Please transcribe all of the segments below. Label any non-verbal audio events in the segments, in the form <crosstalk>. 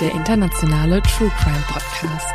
Der internationale True Crime Podcast.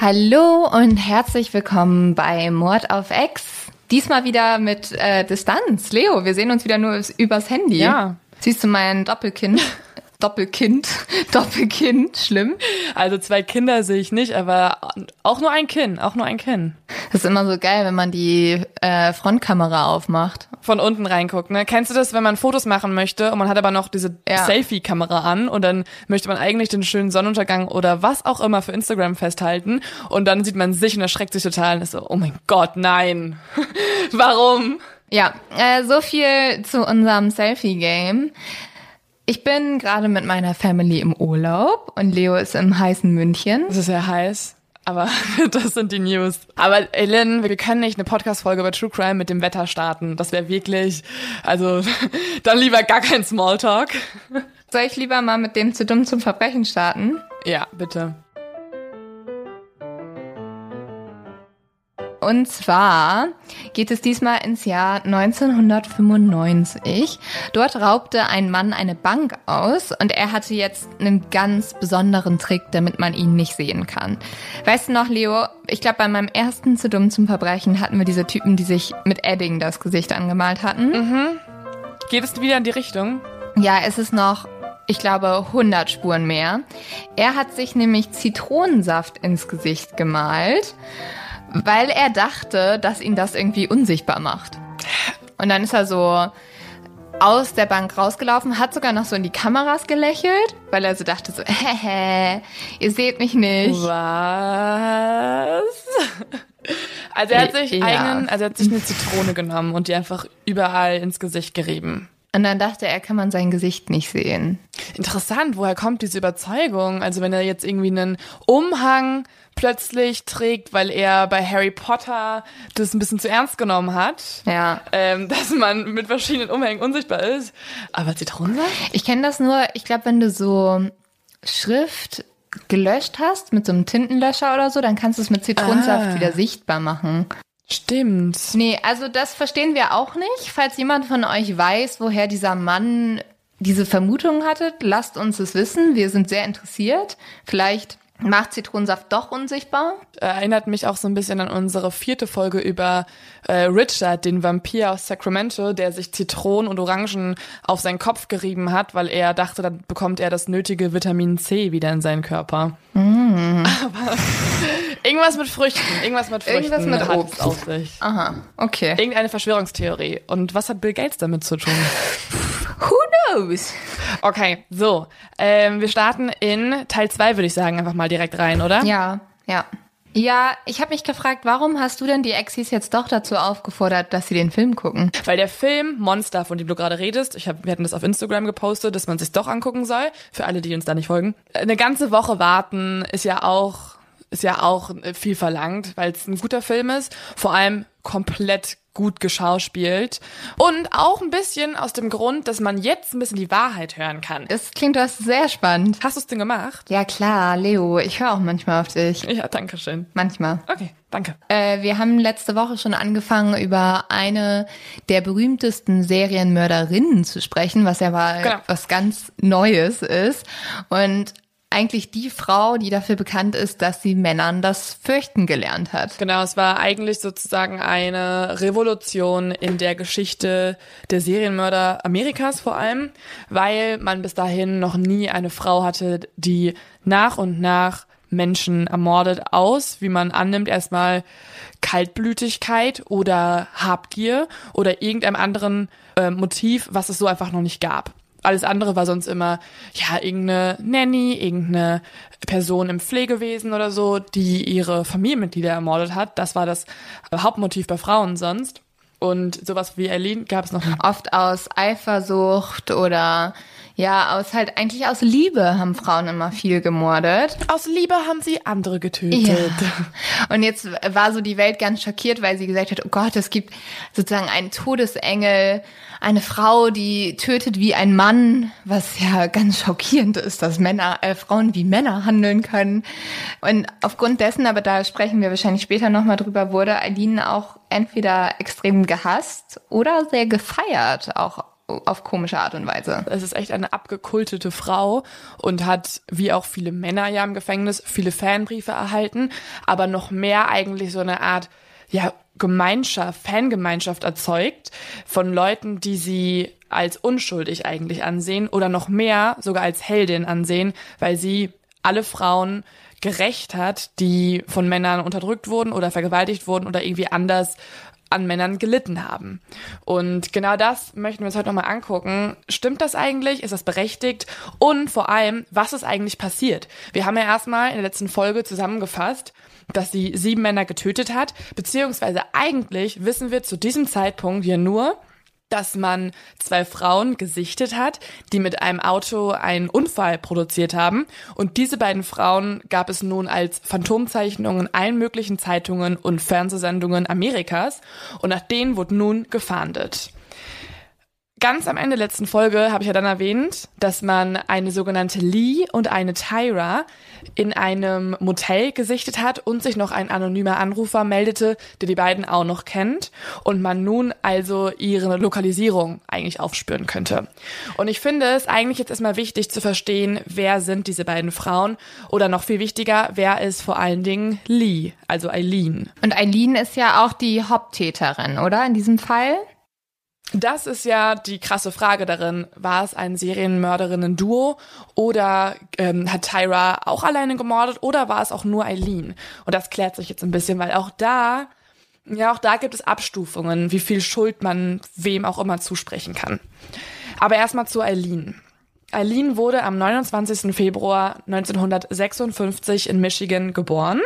Hallo und herzlich willkommen bei Mord auf X. Diesmal wieder mit äh, Distanz. Leo, wir sehen uns wieder nur übers- übers Handy. Ja. Siehst du mein Doppelkind? <laughs> Doppelkind? <laughs> Doppelkind? Schlimm. Also zwei Kinder sehe ich nicht, aber auch nur ein Kinn, auch nur ein Kinn. Das ist immer so geil, wenn man die äh, Frontkamera aufmacht. Von unten reinguckt, ne? Kennst du das, wenn man Fotos machen möchte und man hat aber noch diese Ja. Selfie-Kamera an und dann möchte man eigentlich den schönen Sonnenuntergang oder was auch immer für Instagram festhalten und dann sieht man sich und erschreckt sich total und ist so, oh mein Gott, nein. <laughs> Warum? Ja, äh, so viel zu unserem Selfie-Game. Ich bin gerade mit meiner Family im Urlaub und Leo ist im heißen München. Es ist sehr heiß. Aber <laughs> das sind die News. Aber Ellen, wir können nicht eine Podcast-Folge über True Crime mit dem Wetter starten. Das wäre wirklich, also <laughs> dann lieber gar kein Smalltalk. Soll ich lieber mal mit dem zu dumm zum Verbrechen starten? Ja, bitte. Und zwar geht es diesmal ins Jahr 1995. Dort raubte ein Mann eine Bank aus und er hatte jetzt einen ganz besonderen Trick, damit man ihn nicht sehen kann. Weißt du noch, Leo, ich glaube, bei meinem ersten zu dumm zum Verbrechen hatten wir diese Typen, die sich mit Edding das Gesicht angemalt hatten. Geht es wieder in die Richtung? Ja, es ist noch, ich glaube, 100 Spuren mehr. Er hat sich nämlich Zitronensaft ins Gesicht gemalt, weil er dachte, dass ihn das irgendwie unsichtbar macht. Und dann ist er so aus der Bank rausgelaufen, hat sogar noch so in die Kameras gelächelt, weil er so dachte so, <laughs> hehe, ihr seht mich nicht. Was? Also er hat sich Ja. einen, also er hat sich eine Zitrone genommen und die einfach überall ins Gesicht gerieben. Und dann dachte er, kann man sein Gesicht nicht sehen. Interessant, woher kommt diese Überzeugung? Also wenn er jetzt irgendwie einen Umhang plötzlich trägt, weil er bei Harry Potter das ein bisschen zu ernst genommen hat, Ja. ähm, <laughs> dass man mit verschiedenen Umhängen unsichtbar ist. Aber Zitronensaft? Ich kenne das nur, ich glaube, wenn du so Schrift gelöscht hast mit so einem Tintenlöscher oder so, dann kannst du es mit Zitronensaft Ah. wieder sichtbar machen. Stimmt. Nee, also das verstehen wir auch nicht. Falls jemand von euch weiß, woher dieser Mann diese Vermutung hatte, lasst uns es wissen. Wir sind sehr interessiert. Vielleicht macht Zitronensaft doch unsichtbar. erinnert mich auch so ein bisschen an unsere vierte Folge über äh, Richard, den Vampir aus Sacramento, der sich Zitronen und Orangen auf seinen Kopf gerieben hat, weil er dachte, dann bekommt er das nötige Vitamin C wieder in seinen Körper. <laughs> Aber irgendwas mit Früchten, irgendwas mit Früchten Irgendwas mit Obst. auf sich. Aha, okay. Irgendeine Verschwörungstheorie. Und was hat Bill Gates damit zu tun? Who knows? Okay, so. Ähm, wir starten in Teil zwei, würde ich sagen, einfach mal direkt rein, oder? Ja, ja. Ja, ich habe mich gefragt, warum hast du denn die Exis jetzt doch dazu aufgefordert, dass sie den Film gucken? Weil der Film Monster, von dem du gerade redest, ich hab, wir hatten das auf Instagram gepostet, dass man sich doch angucken soll, für alle, die uns da nicht folgen. Eine ganze Woche warten ist ja auch, ist ja auch äh, viel verlangt, weil es ein guter Film ist. Vor allem komplett gut geschauspielt. Und auch ein bisschen aus dem Grund, dass man jetzt ein bisschen die Wahrheit hören kann. Das klingt das sehr spannend. Hast du es denn gemacht? Ja klar, Leo, ich höre auch manchmal auf dich. Ja, danke schön. Manchmal. Okay, danke. Äh, wir haben letzte Woche schon angefangen, über eine der berühmtesten Serienmörderinnen zu sprechen, was ja mal Genau. was ganz Neues ist. Und eigentlich die Frau, die dafür bekannt ist, dass sie Männern das Fürchten gelernt hat. Genau, es war eigentlich sozusagen eine Revolution in der Geschichte der Serienmörder Amerikas vor allem, weil man bis dahin noch nie eine Frau hatte, die nach und nach Menschen ermordet aus, wie man annimmt, erstmal Kaltblütigkeit oder Habgier oder irgendeinem anderen äh, Motiv, was es so einfach noch nicht gab. Alles andere war sonst immer, ja, irgendeine Nanny, irgendeine Person im Pflegewesen oder so, die ihre Familienmitglieder ermordet hat. Das war das Hauptmotiv bei Frauen sonst. Und sowas wie Eileen gab es noch. Oft aus Eifersucht oder ja, aus halt eigentlich aus Liebe haben Frauen immer viel gemordet. Aus Liebe haben sie andere getötet. Ja. Und jetzt war so die Welt ganz schockiert, weil sie gesagt hat, oh Gott, es gibt sozusagen einen Todesengel, eine Frau, die tötet wie ein Mann, was ja ganz schockierend ist, dass Männer, äh, Frauen wie Männer handeln können. Und aufgrund dessen, aber da sprechen wir wahrscheinlich später nochmal drüber, wurde Eileen auch entweder extrem gehasst oder sehr gefeiert, auch auf komische Art und Weise. Es ist echt eine abgekultete Frau und hat, wie auch viele Männer ja im Gefängnis, viele Fanbriefe erhalten, aber noch mehr eigentlich so eine Art, ja, Gemeinschaft, Fangemeinschaft erzeugt von Leuten, die sie als unschuldig eigentlich ansehen oder noch mehr sogar als Heldin ansehen, weil sie alle Frauen gerecht hat, die von Männern unterdrückt wurden oder vergewaltigt wurden oder irgendwie anders an Männern gelitten haben. Und genau das möchten wir uns heute nochmal angucken. Stimmt das eigentlich? Ist das berechtigt? Und vor allem, was ist eigentlich passiert? Wir haben ja erstmal in der letzten Folge zusammengefasst, dass sie sieben Männer getötet hat, beziehungsweise eigentlich wissen wir zu diesem Zeitpunkt ja nur, dass man zwei Frauen gesichtet hat, die mit einem Auto einen Unfall produziert haben. Und diese beiden Frauen gab es nun als Phantomzeichnungen in allen möglichen Zeitungen und Fernsehsendungen Amerikas. Und nach denen wurde nun gefahndet. Ganz am Ende der letzten Folge habe ich ja dann erwähnt, dass man eine sogenannte Lee und eine Tyra in einem Motel gesichtet hat und sich noch ein anonymer Anrufer meldete, der die beiden auch noch kennt und man nun also ihre Lokalisierung eigentlich aufspüren könnte. Und ich finde es eigentlich jetzt erstmal wichtig zu verstehen, wer sind diese beiden Frauen oder noch viel wichtiger, wer ist vor allen Dingen Lee, also Eileen. Und Eileen ist ja auch die Haupttäterin, oder? In diesem Fall? Das ist ja die krasse Frage darin. War es ein Serienmörderinnen-Duo oder ähm, hat Tyra auch alleine gemordet oder war es auch nur Eileen? Und das klärt sich jetzt ein bisschen, weil auch da, ja, auch da gibt es Abstufungen, wie viel Schuld man wem auch immer zusprechen kann. Aber erstmal zu Eileen. Eileen wurde am 29. Februar 1956 in Michigan geboren.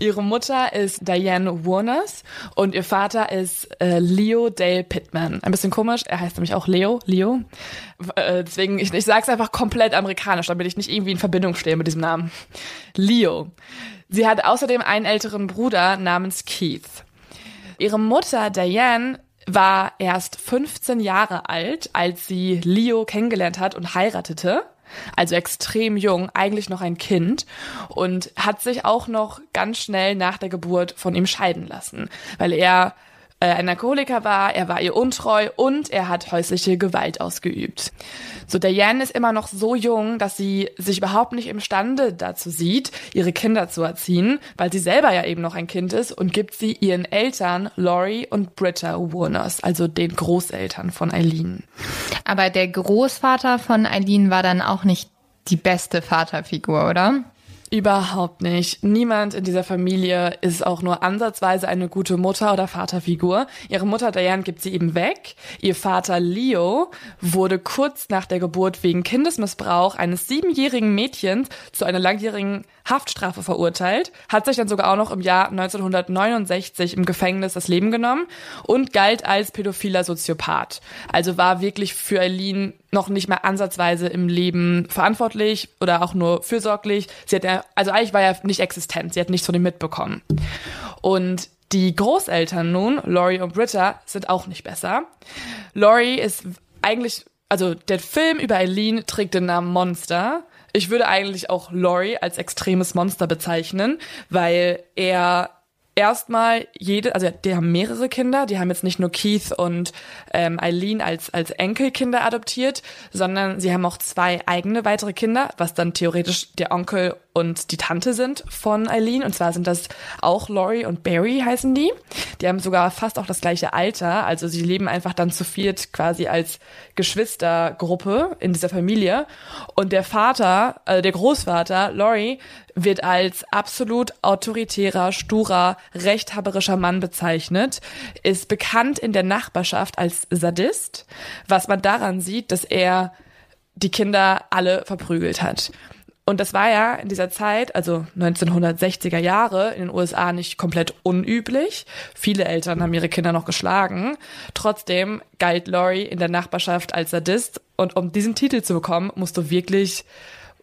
Ihre Mutter ist Diane Warners und ihr Vater ist äh, Leo Dale Pittman. Ein bisschen komisch, er heißt nämlich auch Leo, Leo. Äh, deswegen, ich, ich sage es einfach komplett amerikanisch, damit ich nicht irgendwie in Verbindung stehe mit diesem Namen. Leo. Sie hat außerdem einen älteren Bruder namens Keith. Ihre Mutter Diane war erst 15 Jahre alt, als sie Leo kennengelernt hat und heiratete also extrem jung, eigentlich noch ein Kind und hat sich auch noch ganz schnell nach der Geburt von ihm scheiden lassen, weil er äh, ein Alkoholiker war, er war ihr untreu und er hat häusliche Gewalt ausgeübt. So, Diane ist immer noch so jung, dass sie sich überhaupt nicht imstande dazu sieht, ihre Kinder zu erziehen, weil sie selber ja eben noch ein Kind ist und gibt sie ihren Eltern, Laurie und Britta Warners, also den Großeltern von Eileen. Aber der Großvater von Eileen war dann auch nicht die beste Vaterfigur, oder? Überhaupt nicht. Niemand in dieser Familie ist auch nur ansatzweise eine gute Mutter- oder Vaterfigur. Ihre Mutter Diane gibt sie eben weg. Ihr Vater Leo wurde kurz nach der Geburt wegen Kindesmissbrauch eines siebenjährigen Mädchens zu einer langjährigen Haftstrafe verurteilt, hat sich dann sogar auch noch im Jahr 1969 im Gefängnis das Leben genommen und galt als pädophiler Soziopath. Also war wirklich für Eileen noch nicht mal ansatzweise im Leben verantwortlich oder auch nur fürsorglich. Sie hat ja, also eigentlich war er nicht existent. Sie hat nichts von ihm mitbekommen. Und die Großeltern nun, Laurie und Britta, sind auch nicht besser. Laurie ist eigentlich, also der Film über Eileen trägt den Namen Monster. Ich würde eigentlich auch Laurie als extremes Monster bezeichnen, weil er erstmal jede, also die haben mehrere Kinder, die haben jetzt nicht nur Keith und ähm, Eileen als, als Enkelkinder adoptiert, sondern sie haben auch zwei eigene weitere Kinder, was dann theoretisch der Onkel und die Tante sind von Eileen. Und zwar sind das auch Laurie und Barry heißen die. Die haben sogar fast auch das gleiche Alter. Also sie leben einfach dann zu viert quasi als Geschwistergruppe in dieser Familie. Und der Vater, äh, der Großvater, Laurie, wird als absolut autoritärer, sturer, rechthaberischer Mann bezeichnet, ist bekannt in der Nachbarschaft als Sadist, was man daran sieht, dass er die Kinder alle verprügelt hat. Und das war ja in dieser Zeit, also 1960er Jahre, in den USA nicht komplett unüblich. Viele Eltern haben ihre Kinder noch geschlagen. Trotzdem galt Laurie in der Nachbarschaft als Sadist. Und um diesen Titel zu bekommen, musst du wirklich,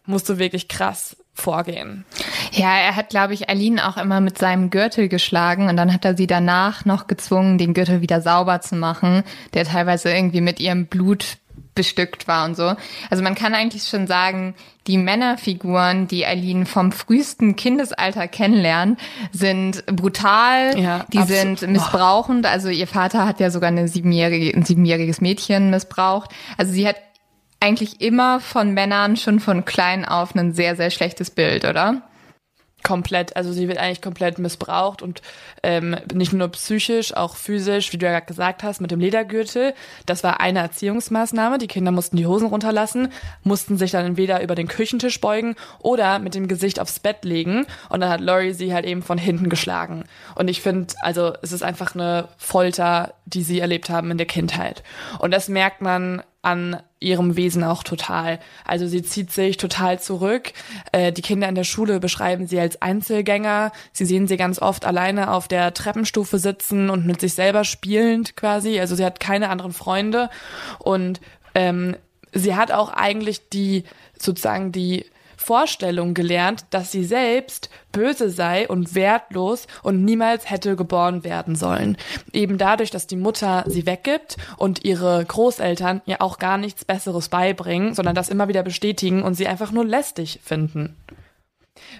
musst du wirklich krass vorgehen. Ja, er hat, glaube ich, Aline auch immer mit seinem Gürtel geschlagen und dann hat er sie danach noch gezwungen, den Gürtel wieder sauber zu machen, der teilweise irgendwie mit ihrem Blut bestückt war und so. Also man kann eigentlich schon sagen, die Männerfiguren, die Eileen vom frühesten Kindesalter kennenlernt, sind brutal, ja, die absolut. sind missbrauchend. Also ihr Vater hat ja sogar eine siebenjährige, ein siebenjähriges Mädchen missbraucht. Also sie hat eigentlich immer von Männern schon von klein auf ein sehr, sehr schlechtes Bild, oder? Komplett, also sie wird eigentlich komplett missbraucht und ähm, nicht nur psychisch, auch physisch, wie du ja gerade gesagt hast, mit dem Ledergürtel. Das war eine Erziehungsmaßnahme. Die Kinder mussten die Hosen runterlassen, mussten sich dann entweder über den Küchentisch beugen oder mit dem Gesicht aufs Bett legen. Und dann hat Laurie sie halt eben von hinten geschlagen. Und ich finde, also es ist einfach eine Folter, die sie erlebt haben in der Kindheit. Und das merkt man an ihrem Wesen auch total. Also sie zieht sich total zurück. Äh, die Kinder in der Schule beschreiben sie als Einzelgänger. Sie sehen sie ganz oft alleine auf der Treppenstufe sitzen und mit sich selber spielend quasi. Also sie hat keine anderen Freunde und ähm, sie hat auch eigentlich die sozusagen die Vorstellung gelernt, dass sie selbst böse sei und wertlos und niemals hätte geboren werden sollen. Eben dadurch, dass die Mutter sie weggibt und ihre Großeltern ihr auch gar nichts Besseres beibringen, sondern das immer wieder bestätigen und sie einfach nur lästig finden.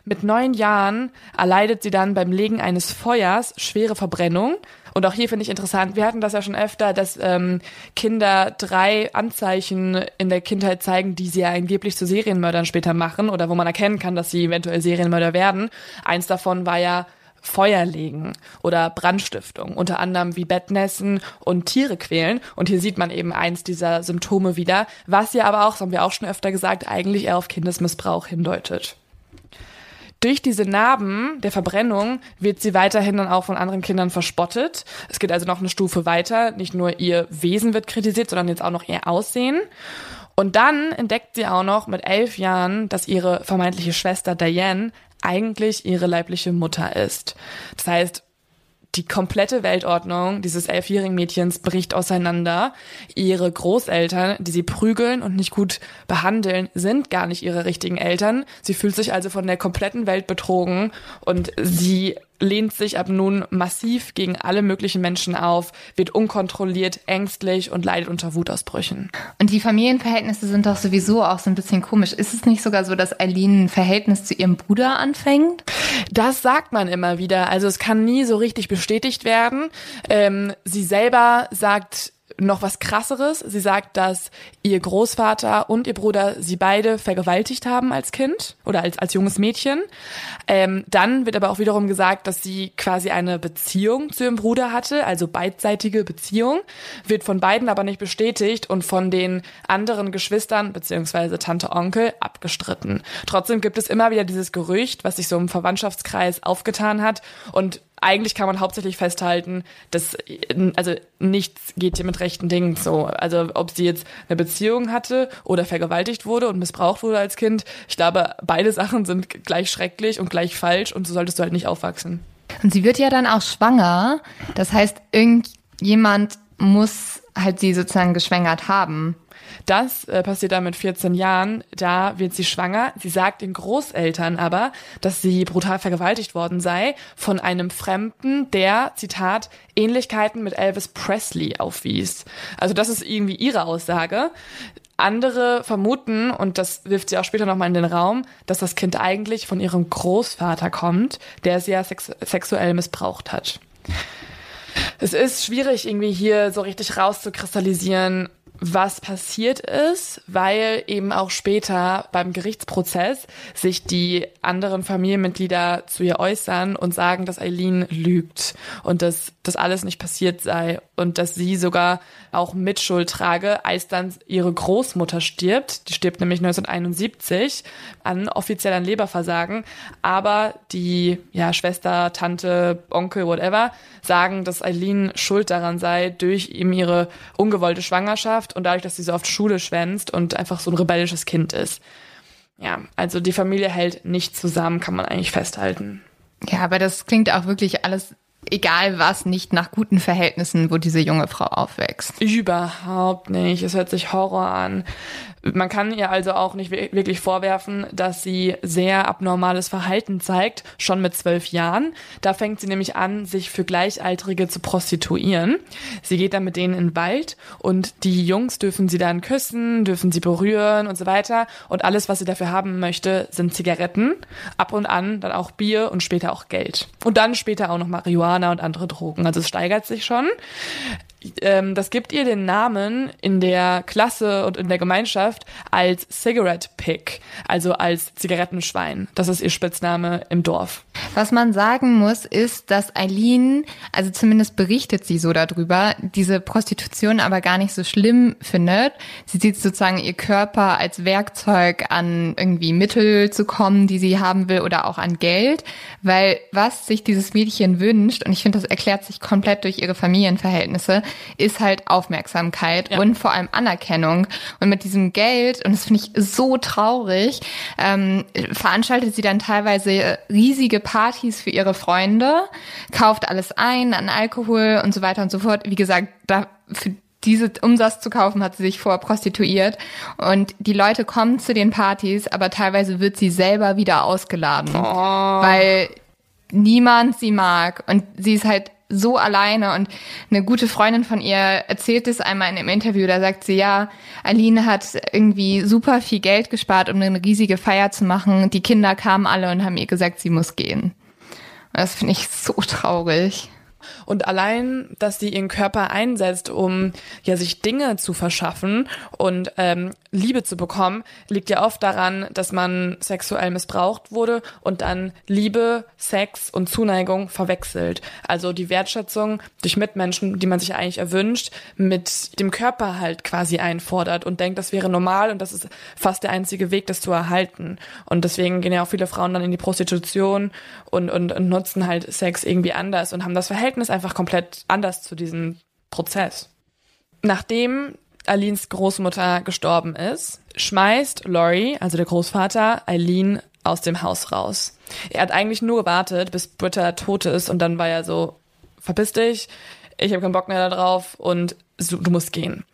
Mit neun Jahren erleidet sie dann beim Legen eines Feuers schwere Verbrennung. Und auch hier finde ich interessant, wir hatten das ja schon öfter, dass ähm, Kinder drei Anzeichen in der Kindheit zeigen, die sie ja angeblich zu Serienmördern später machen oder wo man erkennen kann, dass sie eventuell Serienmörder werden. Eins davon war ja Feuer legen oder Brandstiftung, unter anderem wie Bettnässen und Tiere quälen. Und hier sieht man eben eins dieser Symptome wieder, was ja aber auch, das haben wir auch schon öfter gesagt, eigentlich eher auf Kindesmissbrauch hindeutet. Durch diese Narben der Verbrennung wird sie weiterhin dann auch von anderen Kindern verspottet. Es geht also noch eine Stufe weiter. Nicht nur ihr Wesen wird kritisiert, sondern jetzt auch noch ihr Aussehen. Und dann entdeckt sie auch noch mit elf Jahren, dass ihre vermeintliche Schwester Diane eigentlich ihre leibliche Mutter ist. Das heißt, die komplette Weltordnung dieses elfjährigen Mädchens bricht auseinander. Ihre Großeltern, die sie prügeln und nicht gut behandeln, sind gar nicht ihre richtigen Eltern. Sie fühlt sich also von der kompletten Welt betrogen und sie lehnt sich ab nun massiv gegen alle möglichen Menschen auf, wird unkontrolliert, ängstlich und leidet unter Wutausbrüchen. Und die Familienverhältnisse sind doch sowieso auch so ein bisschen komisch. Ist es nicht sogar so, dass Eileen ein Verhältnis zu ihrem Bruder anfängt? Das sagt man immer wieder. Also es kann nie so richtig bestätigt werden. Ähm, sie selber sagt, noch was krasseres. Sie sagt, dass ihr Großvater und ihr Bruder sie beide vergewaltigt haben als Kind oder als, als junges Mädchen. Ähm, dann wird aber auch wiederum gesagt, dass sie quasi eine Beziehung zu ihrem Bruder hatte, also beidseitige Beziehung, wird von beiden aber nicht bestätigt und von den anderen Geschwistern beziehungsweise Tante Onkel abgestritten. Trotzdem gibt es immer wieder dieses Gerücht, was sich so im Verwandtschaftskreis aufgetan hat und eigentlich kann man hauptsächlich festhalten, dass also nichts geht hier mit rechten Dingen so. Also ob sie jetzt eine Beziehung hatte oder vergewaltigt wurde und missbraucht wurde als Kind, ich glaube, beide Sachen sind gleich schrecklich und gleich falsch und so solltest du halt nicht aufwachsen. Und sie wird ja dann auch schwanger. Das heißt, irgendjemand muss halt sie sozusagen geschwängert haben. Das äh, passiert dann mit 14 Jahren. Da wird sie schwanger. Sie sagt den Großeltern aber, dass sie brutal vergewaltigt worden sei von einem Fremden, der, Zitat, Ähnlichkeiten mit Elvis Presley aufwies. Also das ist irgendwie ihre Aussage. Andere vermuten, und das wirft sie auch später nochmal in den Raum, dass das Kind eigentlich von ihrem Großvater kommt, der sie ja sex sexuell missbraucht hat. Es ist schwierig, irgendwie hier so richtig rauszukristallisieren, was passiert ist, weil eben auch später beim Gerichtsprozess sich die anderen Familienmitglieder zu ihr äußern und sagen, dass Eileen lügt und dass das alles nicht passiert sei und dass sie sogar auch Mitschuld trage, als dann ihre Großmutter stirbt. Die stirbt nämlich 1971 an offiziell an Leberversagen, aber die ja Schwester, Tante, Onkel, whatever sagen, dass Eileen schuld daran sei durch eben ihre ungewollte Schwangerschaft und dadurch, dass sie so oft Schule schwänzt und einfach so ein rebellisches Kind ist. Ja, also die Familie hält nicht zusammen, kann man eigentlich festhalten. Ja, aber das klingt auch wirklich alles egal was, nicht nach guten Verhältnissen, wo diese junge Frau aufwächst. Überhaupt nicht. Es hört sich Horror an. Man kann ihr also auch nicht wirklich vorwerfen, dass sie sehr abnormales Verhalten zeigt, schon mit zwölf Jahren. Da fängt sie nämlich an, sich für Gleichaltrige zu prostituieren. Sie geht dann mit denen in den Wald und die Jungs dürfen sie dann küssen, dürfen sie berühren und so weiter. Und alles, was sie dafür haben möchte, sind Zigaretten, ab und an dann auch Bier und später auch Geld. Und dann später auch noch Marihuana und andere Drogen. Also es steigert sich schon ähm, das gibt ihr den Namen in der Klasse und in der Gemeinschaft als Cigarette Pig, also als Zigarettenschwein. Das ist ihr Spitzname im Dorf. Was man sagen muss, ist, dass Eileen, also zumindest berichtet sie so darüber, diese Prostitution aber gar nicht so schlimm findet. Sie sieht sozusagen ihr Körper als Werkzeug an irgendwie Mittel zu kommen, die sie haben will oder auch an Geld, weil was sich dieses Mädchen wünscht, und ich finde, das erklärt sich komplett durch ihre Familienverhältnisse, ist halt Aufmerksamkeit ja. und vor allem Anerkennung. Und mit diesem Geld, und das finde ich so traurig, ähm, veranstaltet sie dann teilweise riesige Partys für ihre Freunde, kauft alles ein an Alkohol und so weiter und so fort. Wie gesagt, da für diese Umsatz zu kaufen, hat sie sich vor prostituiert. Und die Leute kommen zu den Partys, aber teilweise wird sie selber wieder ausgeladen, oh. weil niemand sie mag. Und sie ist halt so alleine und eine gute Freundin von ihr erzählt es einmal in einem Interview, da sagt sie, ja, Aline hat irgendwie super viel Geld gespart, um eine riesige Feier zu machen. Die Kinder kamen alle und haben ihr gesagt, sie muss gehen. das finde ich so traurig. Und allein, dass sie ihren Körper einsetzt, um ja sich Dinge zu verschaffen und ähm, Liebe zu bekommen, liegt ja oft daran, dass man sexuell missbraucht wurde und dann Liebe, Sex und Zuneigung verwechselt. Also die Wertschätzung durch Mitmenschen, die man sich eigentlich erwünscht, mit dem Körper halt quasi einfordert und denkt, das wäre normal und das ist fast der einzige Weg, das zu erhalten. Und deswegen gehen ja auch viele Frauen dann in die Prostitution und, und, und nutzen halt Sex irgendwie anders und haben das Verhältnis Verhältnis einfach komplett anders zu diesem Prozess. Nachdem Alins Großmutter gestorben ist, schmeißt Laurie, also der Großvater, Eileen aus dem Haus raus. Er hat eigentlich nur gewartet, bis Britta tot ist und dann war er so, verpiss dich, ich habe keinen Bock mehr darauf und du musst gehen.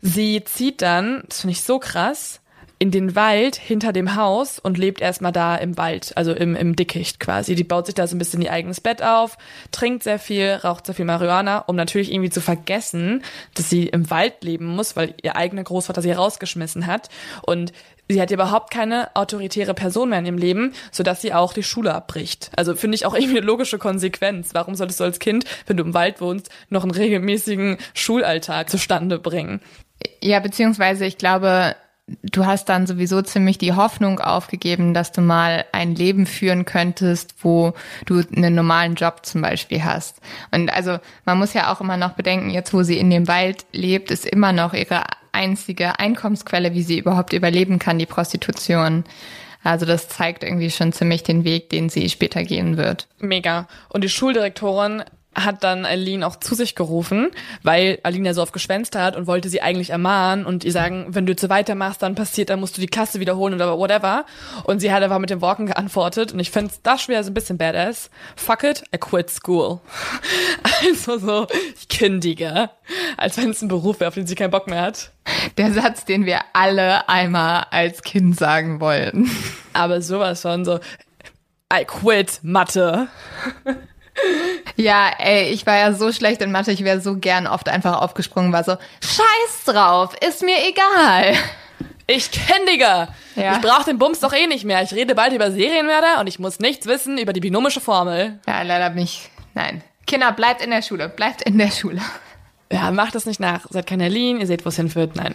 Sie zieht dann, das finde ich so krass, in den Wald hinter dem Haus und lebt erstmal da im Wald, also im, im Dickicht quasi. Die baut sich da so ein bisschen ihr eigenes Bett auf, trinkt sehr viel, raucht sehr viel Marihuana, um natürlich irgendwie zu vergessen, dass sie im Wald leben muss, weil ihr eigener Großvater sie rausgeschmissen hat. Und sie hat überhaupt keine autoritäre Person mehr in ihrem Leben, sodass sie auch die Schule abbricht. Also finde ich auch irgendwie eine logische Konsequenz. Warum solltest du als Kind, wenn du im Wald wohnst, noch einen regelmäßigen Schulalltag zustande bringen? Ja, beziehungsweise ich glaube, du hast dann sowieso ziemlich die Hoffnung aufgegeben, dass du mal ein Leben führen könntest, wo du einen normalen Job zum Beispiel hast. Und also man muss ja auch immer noch bedenken, jetzt wo sie in dem Wald lebt, ist immer noch ihre einzige Einkommensquelle, wie sie überhaupt überleben kann, die Prostitution. Also das zeigt irgendwie schon ziemlich den Weg, den sie später gehen wird. Mega. Und die Schuldirektorin hat dann Aline auch zu sich gerufen, weil Aline ja so oft geschwänzt hat und wollte sie eigentlich ermahnen und ihr sagen, wenn du jetzt so weitermachst, dann passiert, dann musst du die Klasse wiederholen oder whatever. Und sie hat einfach mit dem Walken geantwortet und ich finde das schwer so ein bisschen badass. Fuck it, I quit school. <laughs> Also so, ich kündige. Als wenn es ein Beruf wäre, auf den sie keinen Bock mehr hat. Der Satz, den wir alle einmal als Kind sagen wollten. Aber sowas von so, I quit Mathe. Ja, ey, ich war ja so schlecht in Mathe, ich wäre so gern oft einfach aufgesprungen, war so, scheiß drauf, ist mir egal. Ich kündige. Ja. Ich brauche den Bums doch eh nicht mehr. Ich rede bald über Serienmörder und ich muss nichts wissen über die binomische Formel. Ja, leider bin ich, nein. Kinder, bleibt in der Schule, bleibt in der Schule. Ja, macht das nicht nach. Seid keine Lean, ihr seht, wo es hinführt. Nein.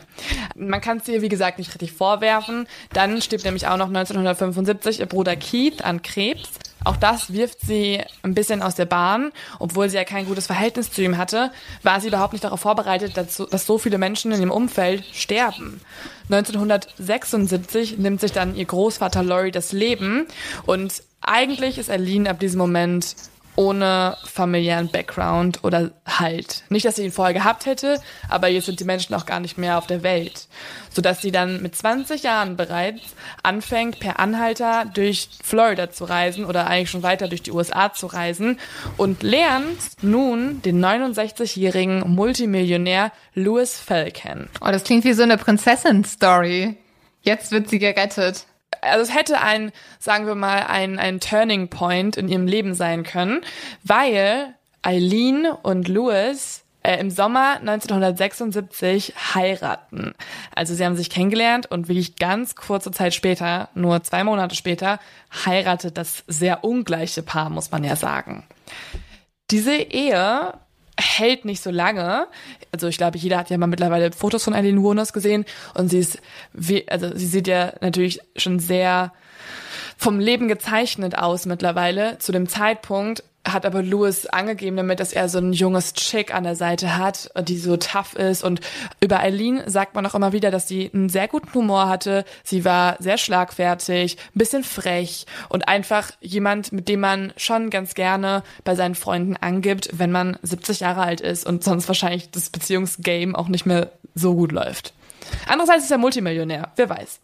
Man kann es ihr, wie gesagt, nicht richtig vorwerfen. Dann stirbt nämlich auch noch 1975 ihr Bruder Keith an Krebs. Auch das wirft sie ein bisschen aus der Bahn. Obwohl sie ja kein gutes Verhältnis zu ihm hatte, war sie überhaupt nicht darauf vorbereitet, dass so, dass so viele Menschen in ihrem Umfeld sterben. 1976 nimmt sich dann ihr Großvater Laurie das Leben und eigentlich ist Aline ab diesem Moment ohne familiären Background oder Halt. Nicht, dass sie ihn vorher gehabt hätte, aber jetzt sind die Menschen auch gar nicht mehr auf der Welt. Sodass sie dann mit 20 Jahren bereits anfängt, per Anhalter durch Florida zu reisen oder eigentlich schon weiter durch die USA zu reisen und lernt nun den 69-jährigen Multimillionär Louis Fell kennen. Oh, das klingt wie so eine Prinzessin-Story. Jetzt wird sie gerettet. Also es hätte ein, sagen wir mal, ein, ein Turning Point in ihrem Leben sein können, weil Eileen und Louis äh, im Sommer 1976 heiraten. Also sie haben sich kennengelernt und wirklich ganz kurze Zeit später, nur zwei Monate später, heiratet das sehr ungleiche Paar, muss man ja sagen. Diese Ehe hält nicht so lange. Also ich glaube, jeder hat ja mal mittlerweile Fotos von Eileen Wuornos gesehen und sie ist, wie, also sie sieht ja natürlich schon sehr vom Leben gezeichnet aus mittlerweile. Zu dem Zeitpunkt hat aber Louis angegeben damit, dass er so ein junges Chick an der Seite hat, die so tough ist. Und über Eileen sagt man auch immer wieder, dass sie einen sehr guten Humor hatte. Sie war sehr schlagfertig, ein bisschen frech und einfach jemand, mit dem man schon ganz gerne bei seinen Freunden angibt, wenn man 70 Jahre alt ist und sonst wahrscheinlich das Beziehungsgame auch nicht mehr so gut läuft. Andererseits ist er Multimillionär, wer weiß.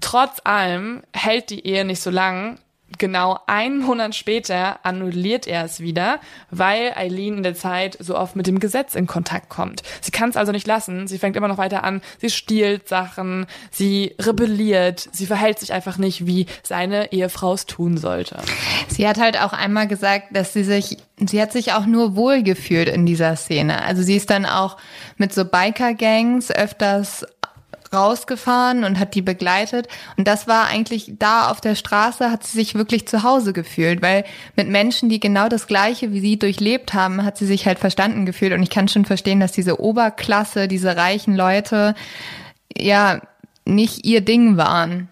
Trotz allem hält die Ehe nicht so lang. Genau einen Monat später annulliert er es wieder, weil Eileen in der Zeit so oft mit dem Gesetz in Kontakt kommt. Sie kann es also nicht lassen. Sie fängt immer noch weiter an. Sie stiehlt Sachen. Sie rebelliert. Sie verhält sich einfach nicht, wie seine Ehefrau es tun sollte. Sie hat halt auch einmal gesagt, dass sie sich, sie hat sich auch nur wohl gefühlt in dieser Szene. Also sie ist dann auch mit so Biker-Gangs öfters rausgefahren und hat die begleitet. Und das war eigentlich da auf der Straße, hat sie sich wirklich zu Hause gefühlt, weil mit Menschen, die genau das Gleiche wie sie durchlebt haben, hat sie sich halt verstanden gefühlt. Und ich kann schon verstehen, dass diese Oberklasse, diese reichen Leute, ja, nicht ihr Ding waren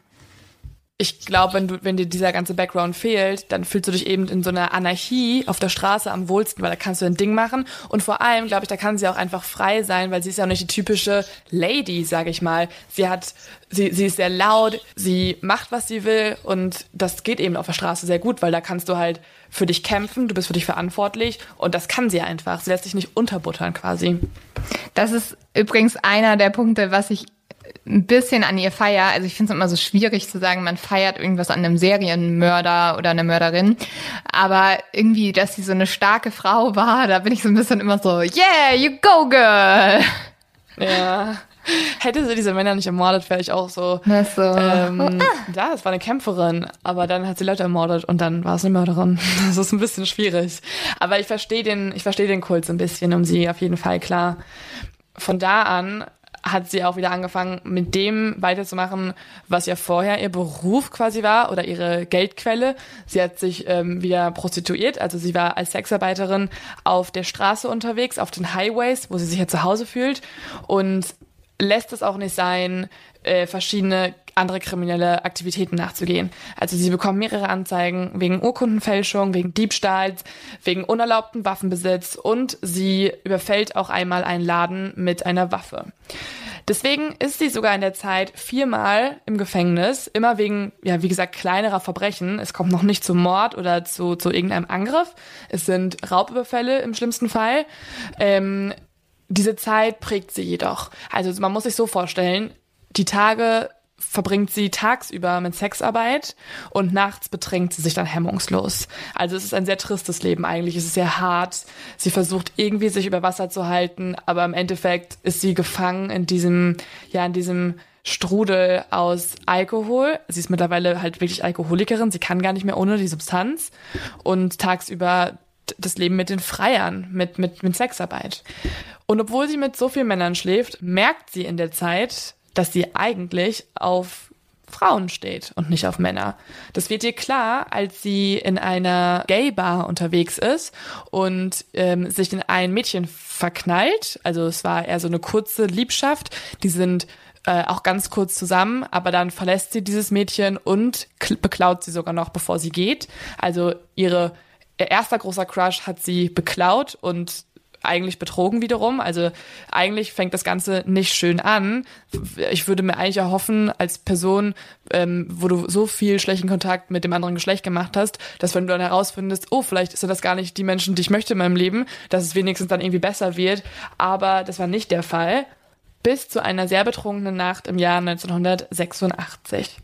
ich glaube, wenn du, wenn dir dieser ganze Background fehlt, dann fühlst du dich eben in so einer Anarchie auf der Straße am wohlsten, weil da kannst du ein Ding machen. Und vor allem, glaube ich, da kann sie auch einfach frei sein, weil sie ist ja auch nicht die typische Lady, sage ich mal. Sie hat, sie, sie ist sehr laut, sie macht, was sie will und das geht eben auf der Straße sehr gut, weil da kannst du halt für dich kämpfen, du bist für dich verantwortlich und das kann sie einfach. Sie lässt sich nicht unterbuttern quasi. Das ist übrigens einer der Punkte, was ich ein bisschen an ihr feier. Also ich finde es immer so schwierig zu sagen, man feiert irgendwas an einem Serienmörder oder einer Mörderin. Aber irgendwie, dass sie so eine starke Frau war, da bin ich so ein bisschen immer so, yeah, you go girl. Ja. Hätte sie diese Männer nicht ermordet, wäre ich auch so. Das so. Ähm, ja, es war eine Kämpferin, aber dann hat sie Leute ermordet und dann war es eine Mörderin. <laughs> Das ist ein bisschen schwierig. Aber ich verstehe den, ich verstehe den Kult so ein bisschen um sie auf jeden Fall klar. Von da an hat sie auch wieder angefangen, mit dem weiterzumachen, was ja vorher ihr Beruf quasi war oder ihre Geldquelle. Sie hat sich ähm, wieder prostituiert, also sie war als Sexarbeiterin auf der Straße unterwegs, auf den Highways, wo sie sich ja zu Hause fühlt und lässt es auch nicht sein, äh, verschiedene andere kriminelle Aktivitäten nachzugehen. Also sie bekommen mehrere Anzeigen wegen Urkundenfälschung, wegen Diebstahls, wegen unerlaubten Waffenbesitz und sie überfällt auch einmal einen Laden mit einer Waffe. Deswegen ist sie sogar in der Zeit viermal im Gefängnis, immer wegen, ja, wie gesagt, kleinerer Verbrechen. Es kommt noch nicht zu Mord oder zu, zu irgendeinem Angriff. Es sind Raubüberfälle im schlimmsten Fall. Ähm, diese Zeit prägt sie jedoch. Also man muss sich so vorstellen, die Tage verbringt sie tagsüber mit Sexarbeit und nachts betrinkt sie sich dann hemmungslos. Also es ist ein sehr tristes Leben eigentlich. Es ist sehr hart. Sie versucht irgendwie sich über Wasser zu halten, aber im Endeffekt ist sie gefangen in diesem, ja, in diesem Strudel aus Alkohol. Sie ist mittlerweile halt wirklich Alkoholikerin. Sie kann gar nicht mehr ohne die Substanz und tagsüber das Leben mit den Freiern, mit, mit, mit Sexarbeit. Und obwohl sie mit so vielen Männern schläft, merkt sie in der Zeit, dass sie eigentlich auf Frauen steht und nicht auf Männer. Das wird ihr klar, als sie in einer Gay-Bar unterwegs ist und ähm, sich in ein Mädchen verknallt. Also es war eher so eine kurze Liebschaft. Die sind äh, auch ganz kurz zusammen, aber dann verlässt sie dieses Mädchen und beklaut sie sogar noch, bevor sie geht. Also ihre ihr erster großer Crush hat sie beklaut und eigentlich betrogen wiederum. Also eigentlich fängt das Ganze nicht schön an. Ich würde mir eigentlich erhoffen, als Person, ähm, wo du so viel schlechten Kontakt mit dem anderen Geschlecht gemacht hast, dass wenn du dann herausfindest, oh, vielleicht sind das gar nicht die Menschen, die ich möchte in meinem Leben, dass es wenigstens dann irgendwie besser wird. Aber das war nicht der Fall. Bis zu einer sehr betrunkenen Nacht im Jahr 1986.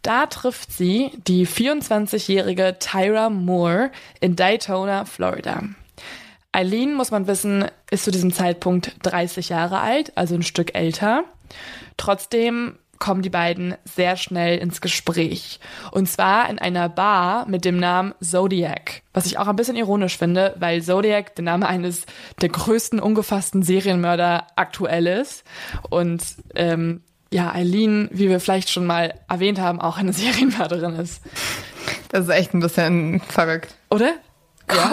Da trifft sie die 24-jährige Tyra Moore in Daytona, Florida. Eileen, muss man wissen, ist zu diesem Zeitpunkt 30 Jahre alt, also ein Stück älter. Trotzdem kommen die beiden sehr schnell ins Gespräch. Und zwar in einer Bar mit dem Namen Zodiac. Was ich auch ein bisschen ironisch finde, weil Zodiac der Name eines der größten ungefassten Serienmörder aktuell ist. Und ähm, ja, Eileen, wie wir vielleicht schon mal erwähnt haben, auch eine <laughs> Serienmörderin ist. Das ist echt ein bisschen verrückt. Oder? Ja.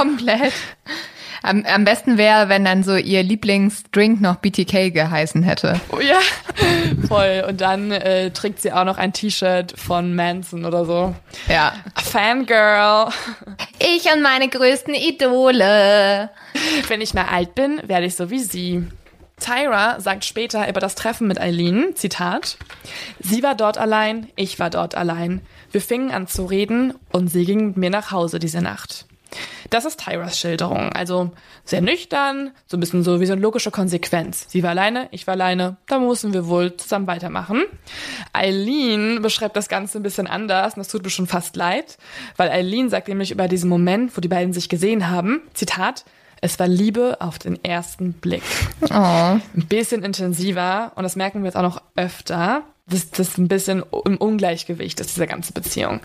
Am, am besten wäre, wenn dann so ihr Lieblingsdrink noch BTK geheißen hätte. Oh ja, <laughs> voll. Und dann äh, trägt sie auch noch ein T-Shirt von Manson oder so. Ja. Fangirl. Ich und meine größten Idole. Wenn ich mal alt bin, werde ich so wie sie. Tyra sagt später über das Treffen mit Eileen, Zitat, Sie war dort allein, ich war dort allein. Wir fingen an zu reden und sie ging mit mir nach Hause diese Nacht. Das ist Tyras Schilderung. Also sehr nüchtern, so ein bisschen so wie so eine logische Konsequenz. Sie war alleine, ich war alleine, da mussten wir wohl zusammen weitermachen. Eileen beschreibt das Ganze ein bisschen anders und das tut mir schon fast leid, weil Eileen sagt nämlich über diesen Moment, wo die beiden sich gesehen haben, Zitat, es war Liebe auf den ersten Blick. Oh. Ein bisschen intensiver und das merken wir jetzt auch noch öfter dass das ein bisschen im Ungleichgewicht ist, diese ganze Beziehung.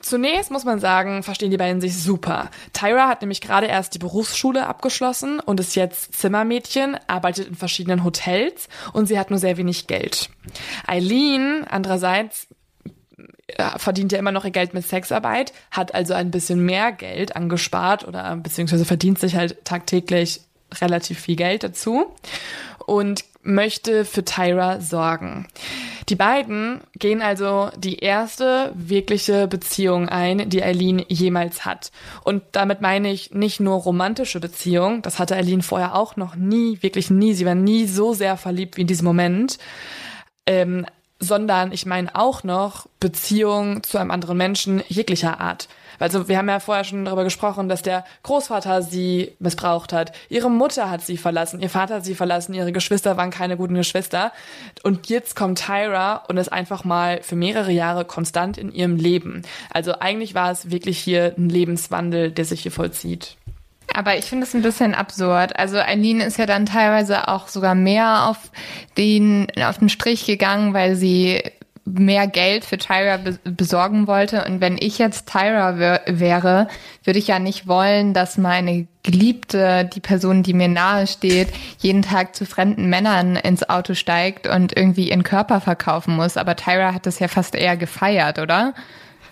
Zunächst muss man sagen, verstehen die beiden sich super. Tyra hat nämlich gerade erst die Berufsschule abgeschlossen und ist jetzt Zimmermädchen, arbeitet in verschiedenen Hotels und sie hat nur sehr wenig Geld. Eileen, andererseits, verdient ja immer noch ihr Geld mit Sexarbeit, hat also ein bisschen mehr Geld angespart oder beziehungsweise verdient sich halt tagtäglich relativ viel Geld dazu und möchte für Tyra sorgen. Die beiden gehen also die erste wirkliche Beziehung ein, die Eileen jemals hat. Und damit meine ich nicht nur romantische Beziehung, das hatte Eileen vorher auch noch nie, wirklich nie, sie war nie so sehr verliebt wie in diesem Moment, ähm, sondern ich meine auch noch Beziehung zu einem anderen Menschen jeglicher Art. Also wir haben ja vorher schon darüber gesprochen, dass der Großvater sie missbraucht hat. Ihre Mutter hat sie verlassen, ihr Vater hat sie verlassen, ihre Geschwister waren keine guten Geschwister. Und jetzt kommt Tyra und ist einfach mal für mehrere Jahre konstant in ihrem Leben. Also eigentlich war es wirklich hier ein Lebenswandel, der sich hier vollzieht. Aber ich finde es ein bisschen absurd. Also Eileen ist ja dann teilweise auch sogar mehr auf den, auf den Strich gegangen, weil sie mehr Geld für Tyra besorgen wollte. Und wenn ich jetzt Tyra wäre, würde ich ja nicht wollen, dass meine Geliebte, die Person, die mir nahe steht, jeden Tag zu fremden Männern ins Auto steigt und irgendwie ihren Körper verkaufen muss. Aber Tyra hat das ja fast eher gefeiert, oder?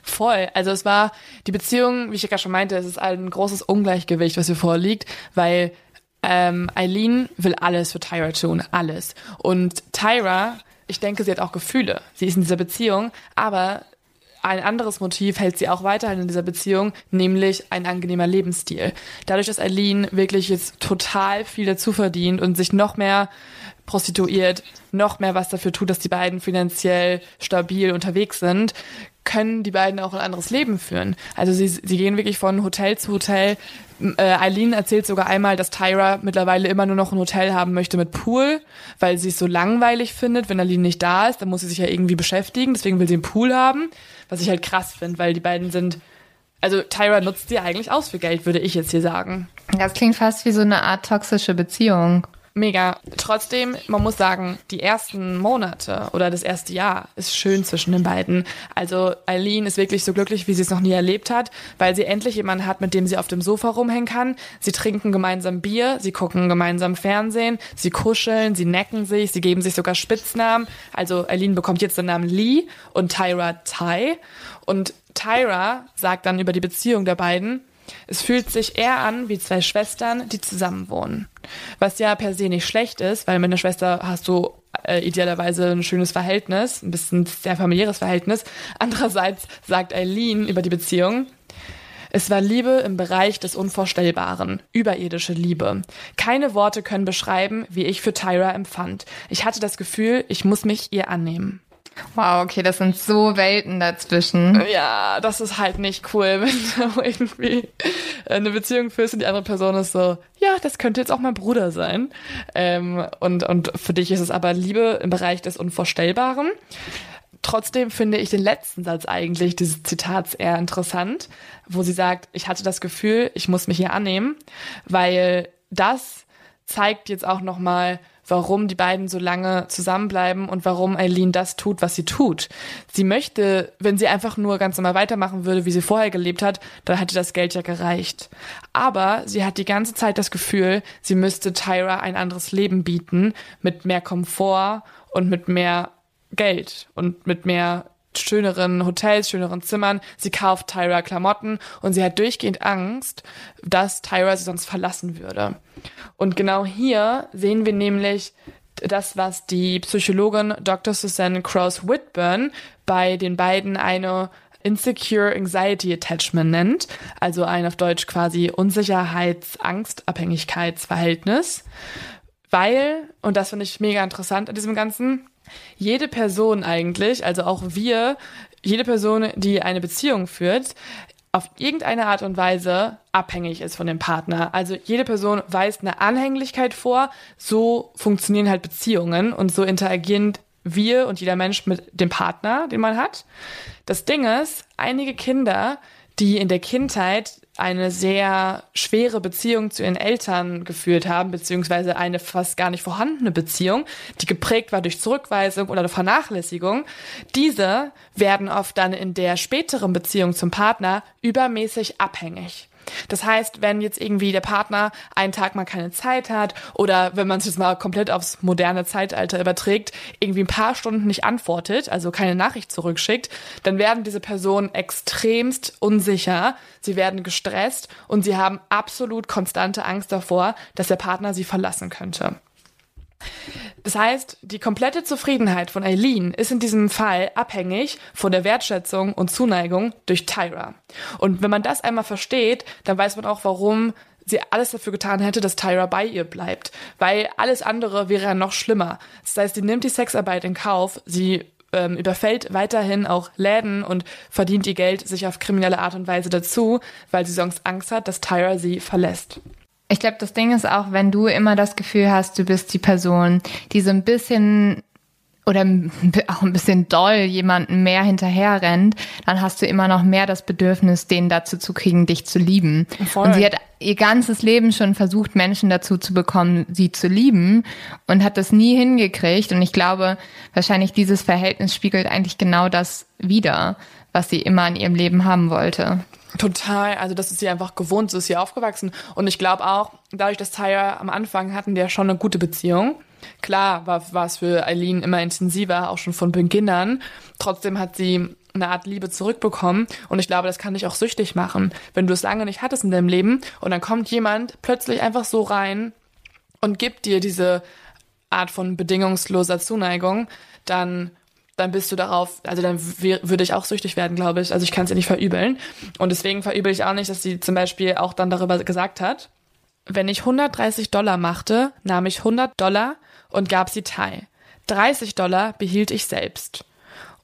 Voll. Also es war die Beziehung, wie ich ja gerade schon meinte, es ist ein großes Ungleichgewicht, was hier vorliegt, weil ähm, Eileen will alles für Tyra tun, alles. Und Tyra, ich denke, sie hat auch Gefühle. Sie ist in dieser Beziehung, aber ein anderes Motiv hält sie auch weiterhin in dieser Beziehung, nämlich ein angenehmer Lebensstil. Dadurch, dass Eileen wirklich jetzt total viel dazu verdient und sich noch mehr prostituiert, noch mehr was dafür tut, dass die beiden finanziell stabil unterwegs sind, können die beiden auch ein anderes Leben führen. Also sie, sie gehen wirklich von Hotel zu Hotel. Äh, Eileen erzählt sogar einmal, dass Tyra mittlerweile immer nur noch ein Hotel haben möchte mit Pool, weil sie es so langweilig findet, wenn Eileen nicht da ist. Dann muss sie sich ja irgendwie beschäftigen. Deswegen will sie einen Pool haben, was ich halt krass finde, weil die beiden sind also Tyra nutzt sie eigentlich aus für Geld, würde ich jetzt hier sagen. Das klingt fast wie so eine Art toxische Beziehung. Mega. Trotzdem, man muss sagen, die ersten Monate oder das erste Jahr ist schön zwischen den beiden. Also Eileen ist wirklich so glücklich, wie sie es noch nie erlebt hat, weil sie endlich jemanden hat, mit dem sie auf dem Sofa rumhängen kann. Sie trinken gemeinsam Bier, sie gucken gemeinsam Fernsehen, sie kuscheln, sie necken sich, sie geben sich sogar Spitznamen. Also Eileen bekommt jetzt den Namen Lee und Tyra Ty. Und Tyra sagt dann über die Beziehung der beiden, es fühlt sich eher an wie zwei Schwestern, die zusammenwohnen. Was ja per se nicht schlecht ist, weil mit einer Schwester hast du äh, idealerweise ein schönes Verhältnis, ein bisschen sehr familiäres Verhältnis. Andererseits sagt Eileen über die Beziehung, es war Liebe im Bereich des Unvorstellbaren, überirdische Liebe. Keine Worte können beschreiben, wie ich für Tyra empfand. Ich hatte das Gefühl, ich muss mich ihr annehmen. Wow, okay, das sind so Welten dazwischen. Ja, das ist halt nicht cool, <laughs> wenn du irgendwie eine Beziehung führst und die andere Person ist so, ja, das könnte jetzt auch mein Bruder sein. Ähm, und, und für dich ist es aber Liebe im Bereich des Unvorstellbaren. Trotzdem finde ich den letzten Satz eigentlich dieses Zitats eher interessant, wo sie sagt, ich hatte das Gefühl, ich muss mich hier annehmen, weil das zeigt jetzt auch nochmal, warum die beiden so lange zusammenbleiben und warum Eileen das tut, was sie tut. Sie möchte, wenn sie einfach nur ganz normal weitermachen würde, wie sie vorher gelebt hat, dann hätte das Geld ja gereicht. Aber sie hat die ganze Zeit das Gefühl, sie müsste Tyra ein anderes Leben bieten, mit mehr Komfort und mit mehr Geld und mit mehr schöneren Hotels, schöneren Zimmern. Sie kauft Tyra Klamotten und sie hat durchgehend Angst, dass Tyra sie sonst verlassen würde. Und genau hier sehen wir nämlich das, was die Psychologin Dr. Susanne Cross Whitburn bei den beiden eine Insecure Anxiety Attachment nennt, also ein auf Deutsch quasi Unsicherheits-Angst-Abhängigkeitsverhältnis. Weil, und das finde ich mega interessant an diesem Ganzen, jede Person eigentlich, also auch wir, jede Person, die eine Beziehung führt, auf irgendeine Art und Weise abhängig ist von dem Partner. Also jede Person weist eine Anhänglichkeit vor. So funktionieren halt Beziehungen und so interagieren wir und jeder Mensch mit dem Partner, den man hat. Das Ding ist, einige Kinder, die in der Kindheit eine sehr schwere Beziehung zu ihren Eltern geführt haben, beziehungsweise eine fast gar nicht vorhandene Beziehung, die geprägt war durch Zurückweisung oder Vernachlässigung, diese werden oft dann in der späteren Beziehung zum Partner übermäßig abhängig. Das heißt, wenn jetzt irgendwie der Partner einen Tag mal keine Zeit hat oder wenn man es jetzt mal komplett aufs moderne Zeitalter überträgt, irgendwie ein paar Stunden nicht antwortet, also keine Nachricht zurückschickt, dann werden diese Personen extremst unsicher, sie werden gestresst und sie haben absolut konstante Angst davor, dass der Partner sie verlassen könnte. Das heißt, die komplette Zufriedenheit von Eileen ist in diesem Fall abhängig von der Wertschätzung und Zuneigung durch Tyra. Und wenn man das einmal versteht, dann weiß man auch, warum sie alles dafür getan hätte, dass Tyra bei ihr bleibt. Weil alles andere wäre ja noch schlimmer. Das heißt, sie nimmt die Sexarbeit in Kauf, sie ähm, überfällt weiterhin auch Läden und verdient ihr Geld sich auf kriminelle Art und Weise dazu, weil sie sonst Angst hat, dass Tyra sie verlässt. Ich glaube, das Ding ist auch, wenn du immer das Gefühl hast, du bist die Person, die so ein bisschen oder auch ein bisschen doll jemanden mehr hinterher rennt, dann hast du immer noch mehr das Bedürfnis, den dazu zu kriegen, dich zu lieben. Voll. Und sie hat ihr ganzes Leben schon versucht, Menschen dazu zu bekommen, sie zu lieben und hat das nie hingekriegt. Und ich glaube, wahrscheinlich dieses Verhältnis spiegelt eigentlich genau das wider, was sie immer in ihrem Leben haben wollte. Total, also das ist sie einfach gewohnt, so ist sie aufgewachsen. Und ich glaube auch, dadurch, dass Tyra am Anfang hatten ja schon eine gute Beziehung. Klar war, war es für Eileen immer intensiver, auch schon von Beginn an. Trotzdem hat sie eine Art Liebe zurückbekommen. Und ich glaube, das kann dich auch süchtig machen, wenn du es lange nicht hattest in deinem Leben und dann kommt jemand plötzlich einfach so rein und gibt dir diese Art von bedingungsloser Zuneigung, dann dann bist du darauf, also dann würde ich auch süchtig werden, glaube ich. Also ich kann es ihr nicht verübeln. Und deswegen verübel ich auch nicht, dass sie zum Beispiel auch dann darüber gesagt hat, wenn ich 130 Dollar machte, nahm ich 100 Dollar und gab sie Tai. 30 Dollar behielt ich selbst.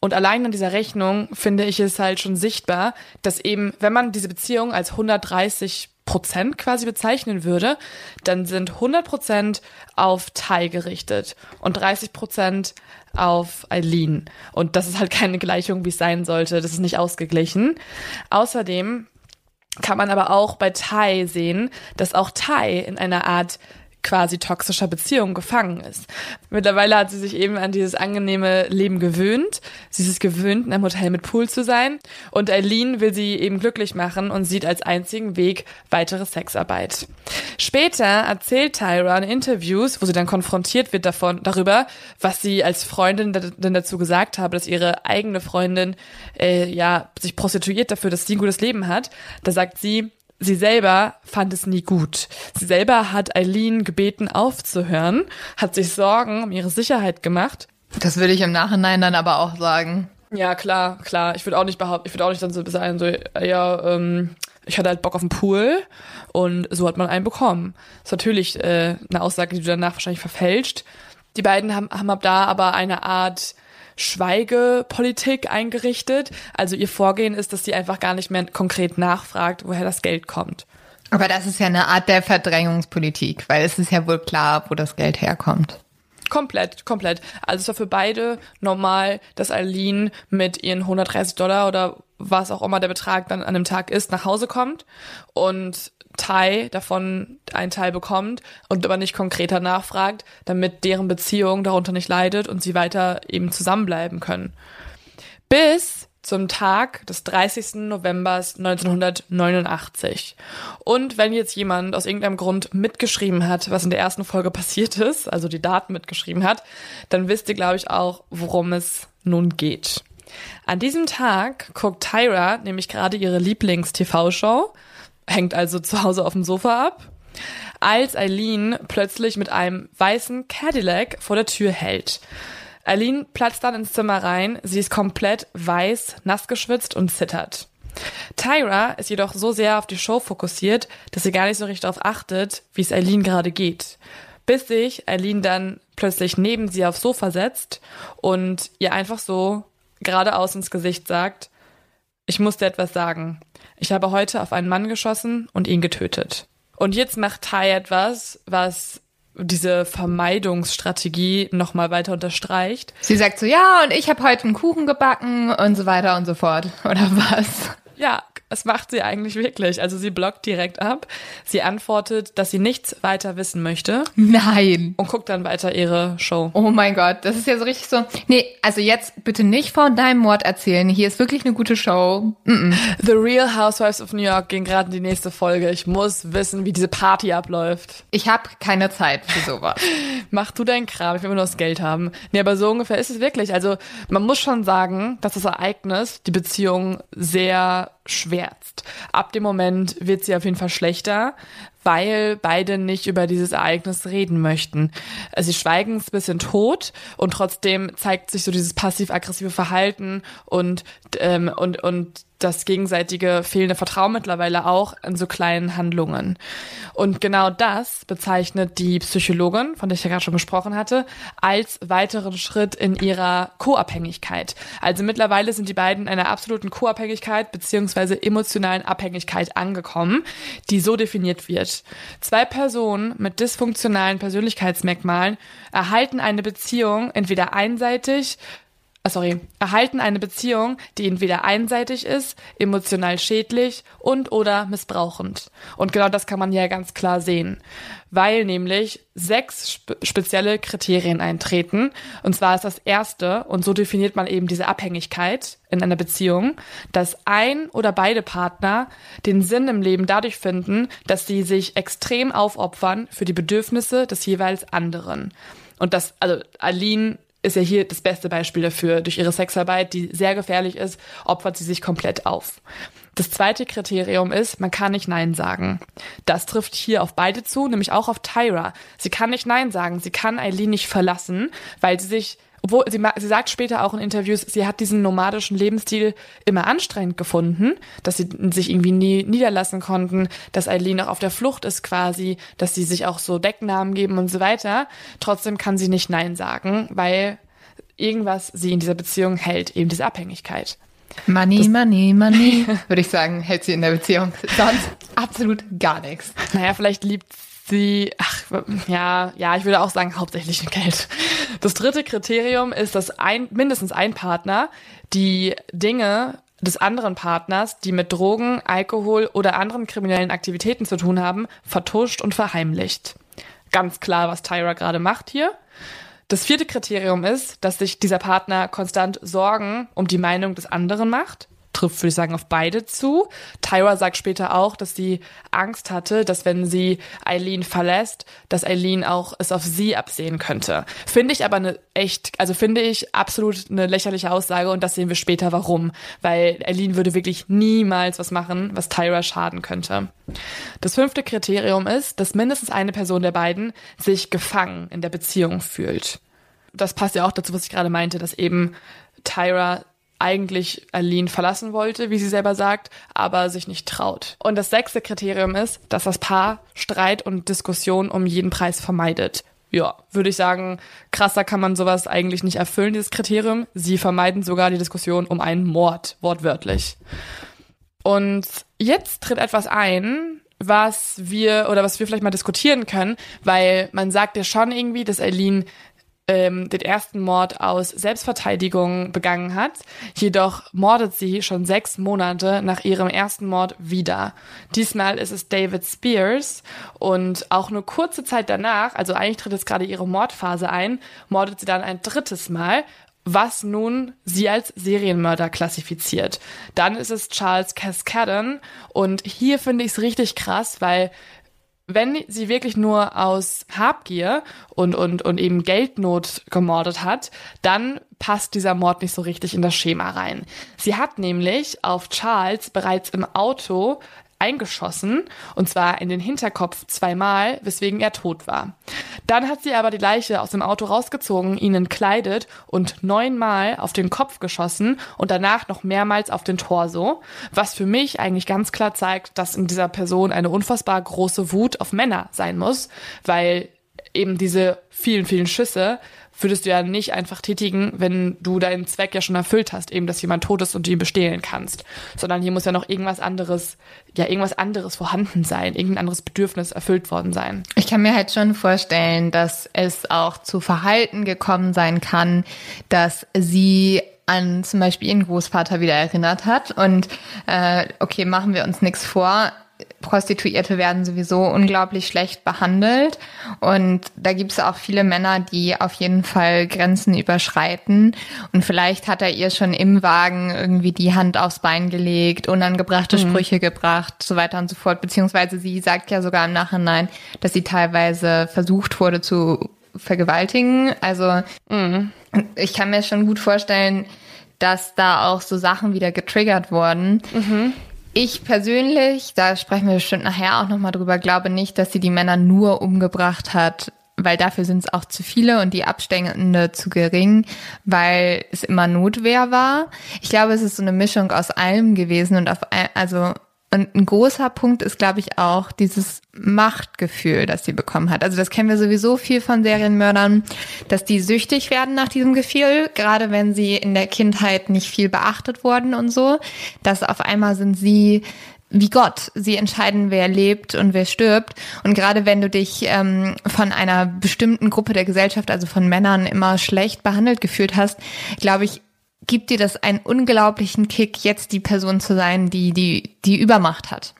Und allein an dieser Rechnung finde ich es halt schon sichtbar, dass eben, wenn man diese Beziehung als 130 Prozent quasi bezeichnen würde, dann sind 100 Prozent auf Tai gerichtet und 30 Prozent auf Eileen. Und das ist halt keine Gleichung, wie es sein sollte. Das ist nicht ausgeglichen. Außerdem kann man aber auch bei Tai sehen, dass auch Tai in einer Art quasi toxischer Beziehung gefangen ist. Mittlerweile hat sie sich eben an dieses angenehme Leben gewöhnt. Sie ist es gewöhnt, in einem Hotel mit Pool zu sein. Und Eileen will sie eben glücklich machen und sieht als einzigen Weg weitere Sexarbeit. Später erzählt Tyra in Interviews, wo sie dann konfrontiert wird davon, darüber, was sie als Freundin denn dazu gesagt habe, dass ihre eigene Freundin äh, ja sich prostituiert dafür, dass sie ein gutes Leben hat. Da sagt sie, sie selber fand es nie gut. Sie selber hat Eileen gebeten aufzuhören, hat sich Sorgen um ihre Sicherheit gemacht. Das würde ich im Nachhinein dann aber auch sagen. Ja, klar, klar. Ich würde auch nicht behaupten, ich würde auch nicht dann so sagen, so, ja, ähm, ich hatte halt Bock auf den Pool und so hat man einen bekommen. Das ist natürlich äh, eine Aussage, die du danach wahrscheinlich verfälscht. Die beiden haben, haben ab da aber eine Art Schweigepolitik eingerichtet. Also ihr Vorgehen ist, dass sie einfach gar nicht mehr konkret nachfragt, woher das Geld kommt. Aber das ist ja eine Art der Verdrängungspolitik, weil es ist ja wohl klar, wo das Geld herkommt. Komplett, komplett. Also es war für beide normal, dass Aline mit ihren 130 Dollar oder was auch immer der Betrag dann an dem Tag ist, nach Hause kommt und Teil davon einen Teil bekommt und aber nicht konkreter nachfragt, damit deren Beziehung darunter nicht leidet und sie weiter eben zusammenbleiben können. Bis zum Tag des 30. November 1989. Und wenn jetzt jemand aus irgendeinem Grund mitgeschrieben hat, was in der ersten Folge passiert ist, also die Daten mitgeschrieben hat, dann wisst ihr, glaube ich, auch, worum es nun geht. An diesem Tag guckt Tyra nämlich gerade ihre Lieblings-TV-Show, hängt also zu Hause auf dem Sofa ab, als Eileen plötzlich mit einem weißen Cadillac vor der Tür hält. Eileen platzt dann ins Zimmer rein, sie ist komplett weiß, nass geschwitzt und zittert. Tyra ist jedoch so sehr auf die Show fokussiert, dass sie gar nicht so richtig darauf achtet, wie es Eileen gerade geht. Bis sich Eileen dann plötzlich neben sie aufs Sofa setzt und ihr einfach so geradeaus ins Gesicht sagt, ich muss dir etwas sagen. Ich habe heute auf einen Mann geschossen und ihn getötet. Und jetzt macht Tai etwas, was diese Vermeidungsstrategie nochmal weiter unterstreicht. Sie sagt so, ja, und ich habe heute einen Kuchen gebacken und so weiter und so fort. Oder was? Ja, es macht sie eigentlich wirklich. Also sie blockt direkt ab. Sie antwortet, dass sie nichts weiter wissen möchte. Nein. Und guckt dann weiter ihre Show. Oh mein Gott, das ist ja so richtig so. Nee, also jetzt bitte nicht von deinem Mord erzählen. Hier ist wirklich eine gute Show. Mm -mm. The Real Housewives of New York ging gerade in die nächste Folge. Ich muss wissen, wie diese Party abläuft. Ich habe keine Zeit für sowas. <laughs> Mach du deinen Kram, ich will nur das Geld haben. Nee, aber so ungefähr ist es wirklich. Also man muss schon sagen, dass das Ereignis die Beziehung sehr schwärzt. Ab dem Moment wird sie auf jeden Fall schlechter, weil beide nicht über dieses Ereignis reden möchten. Also sie schweigen es ein bisschen tot und trotzdem zeigt sich so dieses passiv-aggressive Verhalten und, ähm, und, und das gegenseitige fehlende Vertrauen mittlerweile auch in so kleinen Handlungen. Und genau das bezeichnet die Psychologin, von der ich ja gerade schon gesprochen hatte, als weiteren Schritt in ihrer Co-Abhängigkeit. Also mittlerweile sind die beiden in einer absoluten Co-Abhängigkeit beziehungsweise emotionalen Abhängigkeit angekommen, die so definiert wird. Zwei Personen mit dysfunktionalen Persönlichkeitsmerkmalen erhalten eine Beziehung entweder einseitig sorry, erhalten eine Beziehung, die entweder einseitig ist, emotional schädlich und oder missbrauchend. Und genau das kann man ja ganz klar sehen, weil nämlich sechs spe spezielle Kriterien eintreten. Und zwar ist das erste, und so definiert man eben diese Abhängigkeit in einer Beziehung, dass ein oder beide Partner den Sinn im Leben dadurch finden, dass sie sich extrem aufopfern für die Bedürfnisse des jeweils anderen. Und das, also Aline ist ja hier das beste Beispiel dafür. Durch ihre Sexarbeit, die sehr gefährlich ist, opfert sie sich komplett auf. Das zweite Kriterium ist, man kann nicht Nein sagen. Das trifft hier auf beide zu, nämlich auch auf Tyra. Sie kann nicht Nein sagen. Sie kann Eileen nicht verlassen, weil sie sich obwohl sie, sie sagt später auch in Interviews, sie hat diesen nomadischen Lebensstil immer anstrengend gefunden, dass sie sich irgendwie nie niederlassen konnten, dass Eileen auch auf der Flucht ist quasi, dass sie sich auch so Decknamen geben und so weiter. Trotzdem kann sie nicht Nein sagen, weil irgendwas sie in dieser Beziehung hält, eben diese Abhängigkeit. Money, das, money, money, <laughs> würde ich sagen, hält sie in der Beziehung. Sonst <laughs> absolut gar nichts. Naja, vielleicht liebt sie, ach, ja, ja, ich würde auch sagen, hauptsächlich Geld. Das dritte Kriterium ist, dass ein, mindestens ein Partner die Dinge des anderen Partners, die mit Drogen, Alkohol oder anderen kriminellen Aktivitäten zu tun haben, vertuscht und verheimlicht. Ganz klar, was Tyra gerade macht hier. Das vierte Kriterium ist, dass sich dieser Partner konstant Sorgen um die Meinung des anderen macht. Trifft, würde ich sagen, auf beide zu. Tyra sagt später auch, dass sie Angst hatte, dass wenn sie Eileen verlässt, dass Eileen auch es auf sie absehen könnte. Finde ich aber eine echt, also finde ich absolut eine lächerliche Aussage und das sehen wir später warum. Weil Eileen würde wirklich niemals was machen, was Tyra schaden könnte. Das fünfte Kriterium ist, dass mindestens eine Person der beiden sich gefangen in der Beziehung fühlt. Das passt ja auch dazu, was ich gerade meinte, dass eben Tyra eigentlich Aline verlassen wollte, wie sie selber sagt, aber sich nicht traut. Und das sechste Kriterium ist, dass das Paar Streit und Diskussion um jeden Preis vermeidet. Ja, würde ich sagen, krasser kann man sowas eigentlich nicht erfüllen, dieses Kriterium. Sie vermeiden sogar die Diskussion um einen Mord, wortwörtlich. Und jetzt tritt etwas ein, was wir oder was wir vielleicht mal diskutieren können, weil man sagt ja schon irgendwie, dass Eileen ähm, den ersten Mord aus Selbstverteidigung begangen hat. Jedoch mordet sie schon sechs Monate nach ihrem ersten Mord wieder. Diesmal ist es David Spears und auch nur kurze Zeit danach, also eigentlich tritt jetzt gerade ihre Mordphase ein, mordet sie dann ein drittes Mal was nun sie als Serienmörder klassifiziert. Dann ist es Charles Cascadden und hier finde ich es richtig krass, weil wenn sie wirklich nur aus Habgier und, und, und eben Geldnot gemordet hat, dann passt dieser Mord nicht so richtig in das Schema rein. Sie hat nämlich auf Charles bereits im Auto eingeschossen, und zwar in den Hinterkopf zweimal, weswegen er tot war. Dann hat sie aber die Leiche aus dem Auto rausgezogen, ihn entkleidet und neunmal auf den Kopf geschossen und danach noch mehrmals auf den Torso, was für mich eigentlich ganz klar zeigt, dass in dieser Person eine unfassbar große Wut auf Männer sein muss, weil eben diese vielen, vielen Schüsse würdest du ja nicht einfach tätigen, wenn du deinen Zweck ja schon erfüllt hast, eben, dass jemand tot ist und du ihn bestehlen kannst. Sondern hier muss ja noch irgendwas anderes, ja, irgendwas anderes vorhanden sein, irgendein anderes Bedürfnis erfüllt worden sein. Ich kann mir halt schon vorstellen, dass es auch zu Verhalten gekommen sein kann, dass sie an zum Beispiel ihren Großvater wieder erinnert hat. Und äh, okay, machen wir uns nichts vor Prostituierte werden sowieso unglaublich schlecht behandelt. Und da gibt es auch viele Männer, die auf jeden Fall Grenzen überschreiten. Und vielleicht hat er ihr schon im Wagen irgendwie die Hand aufs Bein gelegt, unangebrachte mhm. Sprüche gebracht, so weiter und so fort. Beziehungsweise sie sagt ja sogar im Nachhinein, dass sie teilweise versucht wurde zu vergewaltigen. Also mhm. ich kann mir schon gut vorstellen, dass da auch so Sachen wieder getriggert wurden. Mhm ich persönlich, da sprechen wir bestimmt nachher auch nochmal drüber, glaube nicht, dass sie die Männer nur umgebracht hat, weil dafür sind es auch zu viele und die Abstände zu gering, weil es immer Notwehr war. Ich glaube, es ist so eine Mischung aus allem gewesen und auf, also und ein großer Punkt ist, glaube ich, auch dieses Machtgefühl, das sie bekommen hat. Also das kennen wir sowieso viel von Serienmördern, dass die süchtig werden nach diesem Gefühl, gerade wenn sie in der Kindheit nicht viel beachtet wurden und so, dass auf einmal sind sie wie Gott. Sie entscheiden, wer lebt und wer stirbt. Und gerade wenn du dich ähm, von einer bestimmten Gruppe der Gesellschaft, also von Männern, immer schlecht behandelt gefühlt hast, glaube ich, gibt dir das einen unglaublichen Kick, jetzt die Person zu sein, die die die Übermacht hat,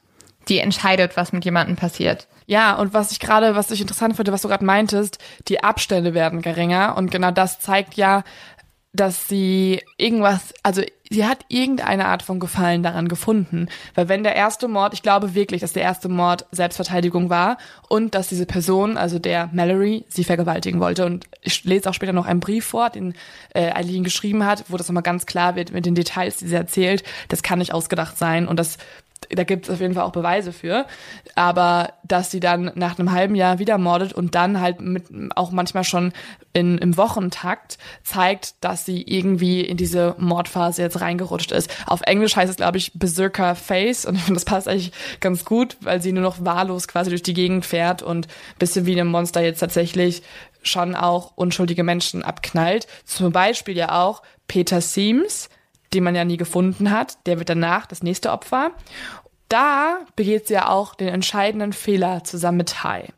die entscheidet, was mit jemandem passiert. Ja, und was ich gerade, was ich interessant finde, was du gerade meintest, die Abstände werden geringer und genau das zeigt ja, dass sie irgendwas, also sie hat irgendeine Art von Gefallen daran gefunden. Weil wenn der erste Mord, ich glaube wirklich, dass der erste Mord Selbstverteidigung war und dass diese Person, also der Mallory, sie vergewaltigen wollte. Und ich lese auch später noch einen Brief vor, den äh, Eileen geschrieben hat, wo das nochmal ganz klar wird mit den Details, die sie erzählt. Das kann nicht ausgedacht sein und das da gibt es auf jeden Fall auch Beweise für. Aber dass sie dann nach einem halben Jahr wieder mordet und dann halt mit auch manchmal schon in, im Wochentakt zeigt, dass sie irgendwie in diese Mordphase jetzt reingerutscht ist. Auf Englisch heißt es, glaube ich, Berserker Face und ich finde, das passt eigentlich ganz gut, weil sie nur noch wahllos quasi durch die Gegend fährt und bisschen wie ein Monster jetzt tatsächlich schon auch unschuldige Menschen abknallt. Zum Beispiel ja auch Peter Seams, den man ja nie gefunden hat. Der wird danach das nächste Opfer. Da begeht sie ja auch den entscheidenden Fehler zusammen mit Ty.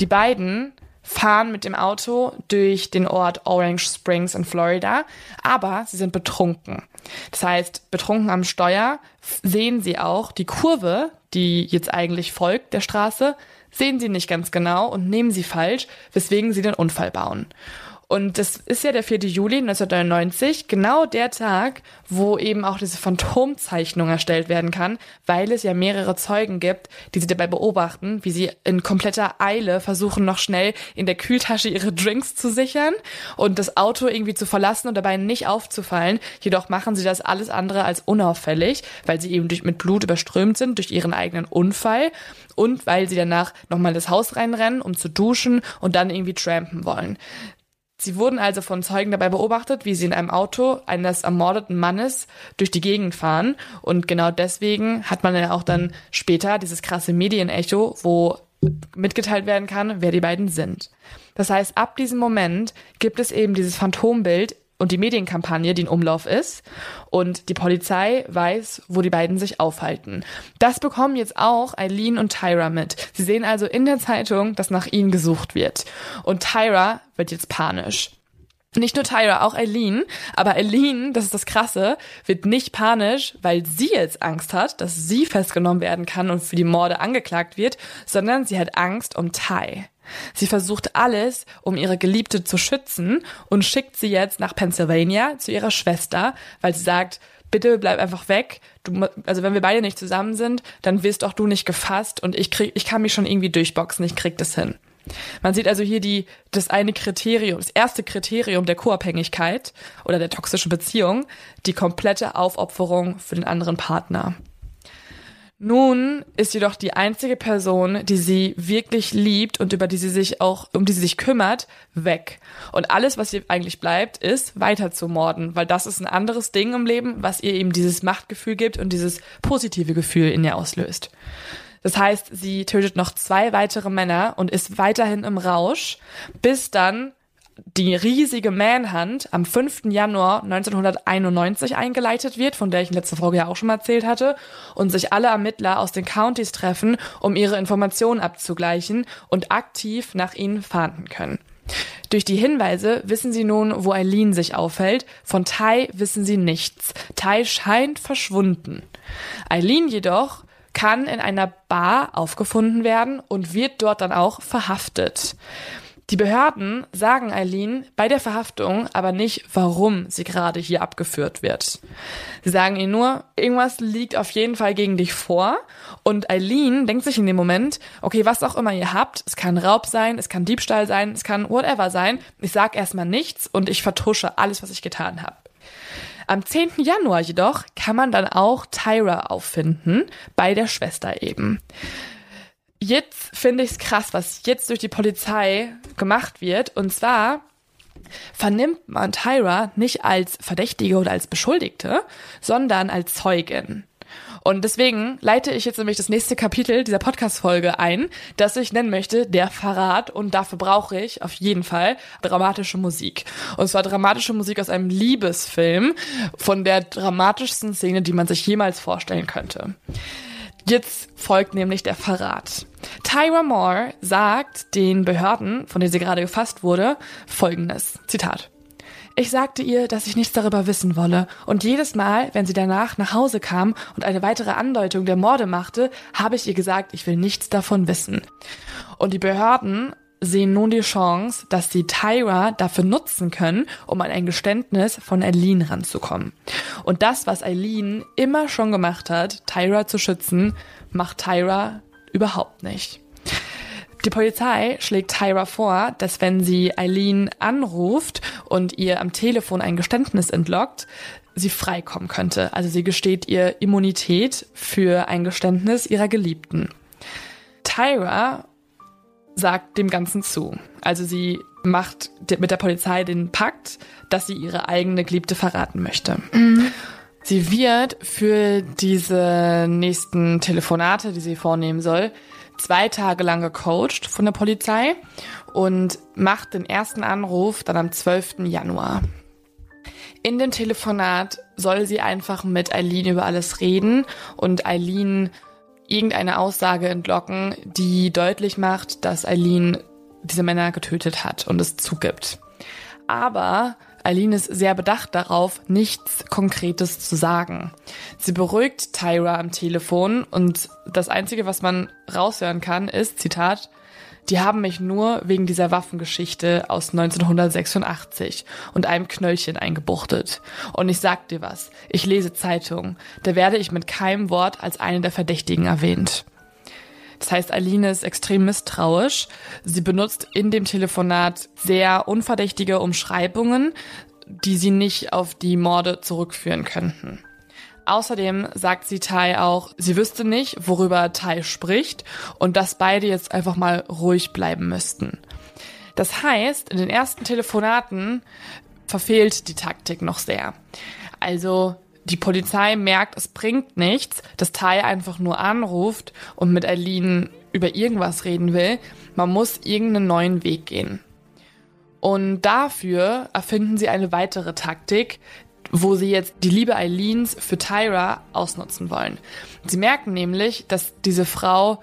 Die beiden fahren mit dem Auto durch den Ort Orange Springs in Florida, aber sie sind betrunken. Das heißt, betrunken am Steuer sehen sie auch die Kurve, die jetzt eigentlich folgt der Straße, sehen sie nicht ganz genau und nehmen sie falsch, weswegen sie den Unfall bauen. Und das ist ja der 4. Juli 1999, genau der Tag, wo eben auch diese Phantomzeichnung erstellt werden kann, weil es ja mehrere Zeugen gibt, die sie dabei beobachten, wie sie in kompletter Eile versuchen, noch schnell in der Kühltasche ihre Drinks zu sichern und das Auto irgendwie zu verlassen und dabei nicht aufzufallen. Jedoch machen sie das alles andere als unauffällig, weil sie eben durch, mit Blut überströmt sind durch ihren eigenen Unfall und weil sie danach nochmal das Haus reinrennen, um zu duschen und dann irgendwie trampen wollen. Sie wurden also von Zeugen dabei beobachtet, wie sie in einem Auto eines ermordeten Mannes durch die Gegend fahren. Und genau deswegen hat man ja auch dann später dieses krasse Medienecho, wo mitgeteilt werden kann, wer die beiden sind. Das heißt, ab diesem Moment gibt es eben dieses Phantombild und die Medienkampagne, die in Umlauf ist. Und die Polizei weiß, wo die beiden sich aufhalten. Das bekommen jetzt auch Eileen und Tyra mit. Sie sehen also in der Zeitung, dass nach ihnen gesucht wird. Und Tyra wird jetzt panisch. Nicht nur Tyra, auch Eileen. Aber Eileen, das ist das Krasse, wird nicht panisch, weil sie jetzt Angst hat, dass sie festgenommen werden kann und für die Morde angeklagt wird, sondern sie hat Angst um Ty. Sie versucht alles, um ihre Geliebte zu schützen und schickt sie jetzt nach Pennsylvania zu ihrer Schwester, weil sie sagt, bitte bleib einfach weg. Du, also wenn wir beide nicht zusammen sind, dann wirst auch du nicht gefasst und ich krieg, ich kann mich schon irgendwie durchboxen, ich krieg das hin. Man sieht also hier die, das eine Kriterium, das erste Kriterium der Co-Abhängigkeit oder der toxischen Beziehung, die komplette Aufopferung für den anderen Partner. Nun ist jedoch die einzige Person, die sie wirklich liebt und über die sie sich auch, um die sie sich kümmert, weg. Und alles, was ihr eigentlich bleibt, ist weiter zu morden, weil das ist ein anderes Ding im Leben, was ihr eben dieses Machtgefühl gibt und dieses positive Gefühl in ihr auslöst. Das heißt, sie tötet noch zwei weitere Männer und ist weiterhin im Rausch, bis dann die riesige Manhunt am 5. Januar 1991 eingeleitet wird, von der ich in letzter Folge ja auch schon mal erzählt hatte, und sich alle Ermittler aus den Countys treffen, um ihre Informationen abzugleichen und aktiv nach ihnen fahnden können. Durch die Hinweise wissen sie nun, wo Eileen sich aufhält. Von Tai wissen sie nichts. Tai scheint verschwunden. Eileen jedoch kann in einer Bar aufgefunden werden und wird dort dann auch verhaftet. Die Behörden sagen Eileen bei der Verhaftung aber nicht, warum sie gerade hier abgeführt wird. Sie sagen ihr nur, irgendwas liegt auf jeden Fall gegen dich vor. Und Eileen denkt sich in dem Moment, okay, was auch immer ihr habt, es kann Raub sein, es kann Diebstahl sein, es kann whatever sein. Ich sag erstmal nichts und ich vertusche alles, was ich getan habe. Am 10. Januar jedoch kann man dann auch Tyra auffinden, bei der Schwester eben. Jetzt finde ich es krass, was jetzt durch die Polizei gemacht wird. Und zwar vernimmt man Tyra nicht als Verdächtige oder als Beschuldigte, sondern als Zeugin. Und deswegen leite ich jetzt nämlich das nächste Kapitel dieser Podcast-Folge ein, das ich nennen möchte, der Verrat. Und dafür brauche ich auf jeden Fall dramatische Musik. Und zwar dramatische Musik aus einem Liebesfilm von der dramatischsten Szene, die man sich jemals vorstellen könnte. Jetzt folgt nämlich der Verrat. Tyra Moore sagt den Behörden, von denen sie gerade gefasst wurde, folgendes. Zitat. Ich sagte ihr, dass ich nichts darüber wissen wolle, und jedes Mal, wenn sie danach nach Hause kam und eine weitere Andeutung der Morde machte, habe ich ihr gesagt, ich will nichts davon wissen. Und die Behörden sehen nun die Chance, dass sie Tyra dafür nutzen können, um an ein Geständnis von Eileen ranzukommen. Und das, was Eileen immer schon gemacht hat, Tyra zu schützen, macht Tyra überhaupt nicht. Die Polizei schlägt Tyra vor, dass wenn sie Eileen anruft und ihr am Telefon ein Geständnis entlockt, sie freikommen könnte. Also sie gesteht ihr Immunität für ein Geständnis ihrer Geliebten. Tyra sagt dem Ganzen zu. Also sie macht mit der Polizei den Pakt, dass sie ihre eigene Geliebte verraten möchte. Mhm. Sie wird für diese nächsten Telefonate, die sie vornehmen soll, zwei Tage lang gecoacht von der Polizei und macht den ersten Anruf dann am 12. Januar. In dem Telefonat soll sie einfach mit Eileen über alles reden und Eileen irgendeine Aussage entlocken, die deutlich macht, dass Eileen diese Männer getötet hat und es zugibt. Aber Eileen ist sehr bedacht darauf, nichts Konkretes zu sagen. Sie beruhigt Tyra am Telefon und das Einzige, was man raushören kann, ist, Zitat, die haben mich nur wegen dieser Waffengeschichte aus 1986 und einem Knöllchen eingebuchtet. Und ich sag dir was, ich lese Zeitungen, da werde ich mit keinem Wort als eine der Verdächtigen erwähnt. Das heißt, Aline ist extrem misstrauisch. Sie benutzt in dem Telefonat sehr unverdächtige Umschreibungen, die sie nicht auf die Morde zurückführen könnten. Außerdem sagt sie Tai auch, sie wüsste nicht, worüber Tai spricht und dass beide jetzt einfach mal ruhig bleiben müssten. Das heißt, in den ersten Telefonaten verfehlt die Taktik noch sehr. Also die Polizei merkt, es bringt nichts, dass Tai einfach nur anruft und mit Eileen über irgendwas reden will. Man muss irgendeinen neuen Weg gehen. Und dafür erfinden sie eine weitere Taktik, wo sie jetzt die Liebe Eileens für Tyra ausnutzen wollen. Sie merken nämlich, dass diese Frau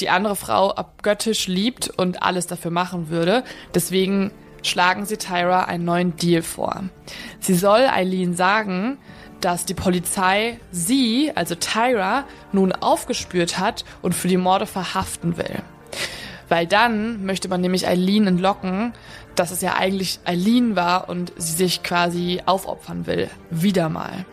die andere Frau abgöttisch liebt und alles dafür machen würde. Deswegen schlagen sie Tyra einen neuen Deal vor. Sie soll Eileen sagen, dass die Polizei sie, also Tyra, nun aufgespürt hat und für die Morde verhaften will. Weil dann möchte man nämlich Eileen entlocken, dass es ja eigentlich Eileen war und sie sich quasi aufopfern will. Wieder mal.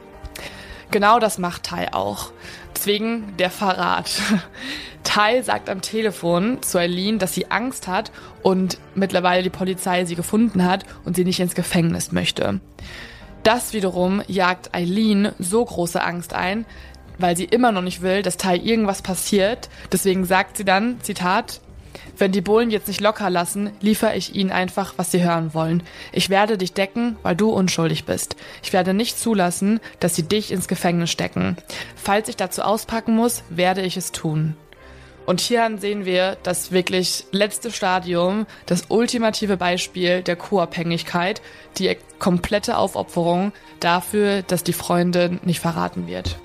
Genau das macht Tai auch. Deswegen der Verrat. <laughs> Tai sagt am Telefon zu Eileen, dass sie Angst hat und mittlerweile die Polizei sie gefunden hat und sie nicht ins Gefängnis möchte. Das wiederum jagt Eileen so große Angst ein, weil sie immer noch nicht will, dass Tai irgendwas passiert. Deswegen sagt sie dann, Zitat, wenn die Bullen jetzt nicht locker lassen, liefere ich ihnen einfach, was sie hören wollen. Ich werde dich decken, weil du unschuldig bist. Ich werde nicht zulassen, dass sie dich ins Gefängnis stecken. Falls ich dazu auspacken muss, werde ich es tun. Und hier sehen wir das wirklich letzte Stadium, das ultimative Beispiel der Co-Abhängigkeit, die komplette Aufopferung dafür, dass die Freundin nicht verraten wird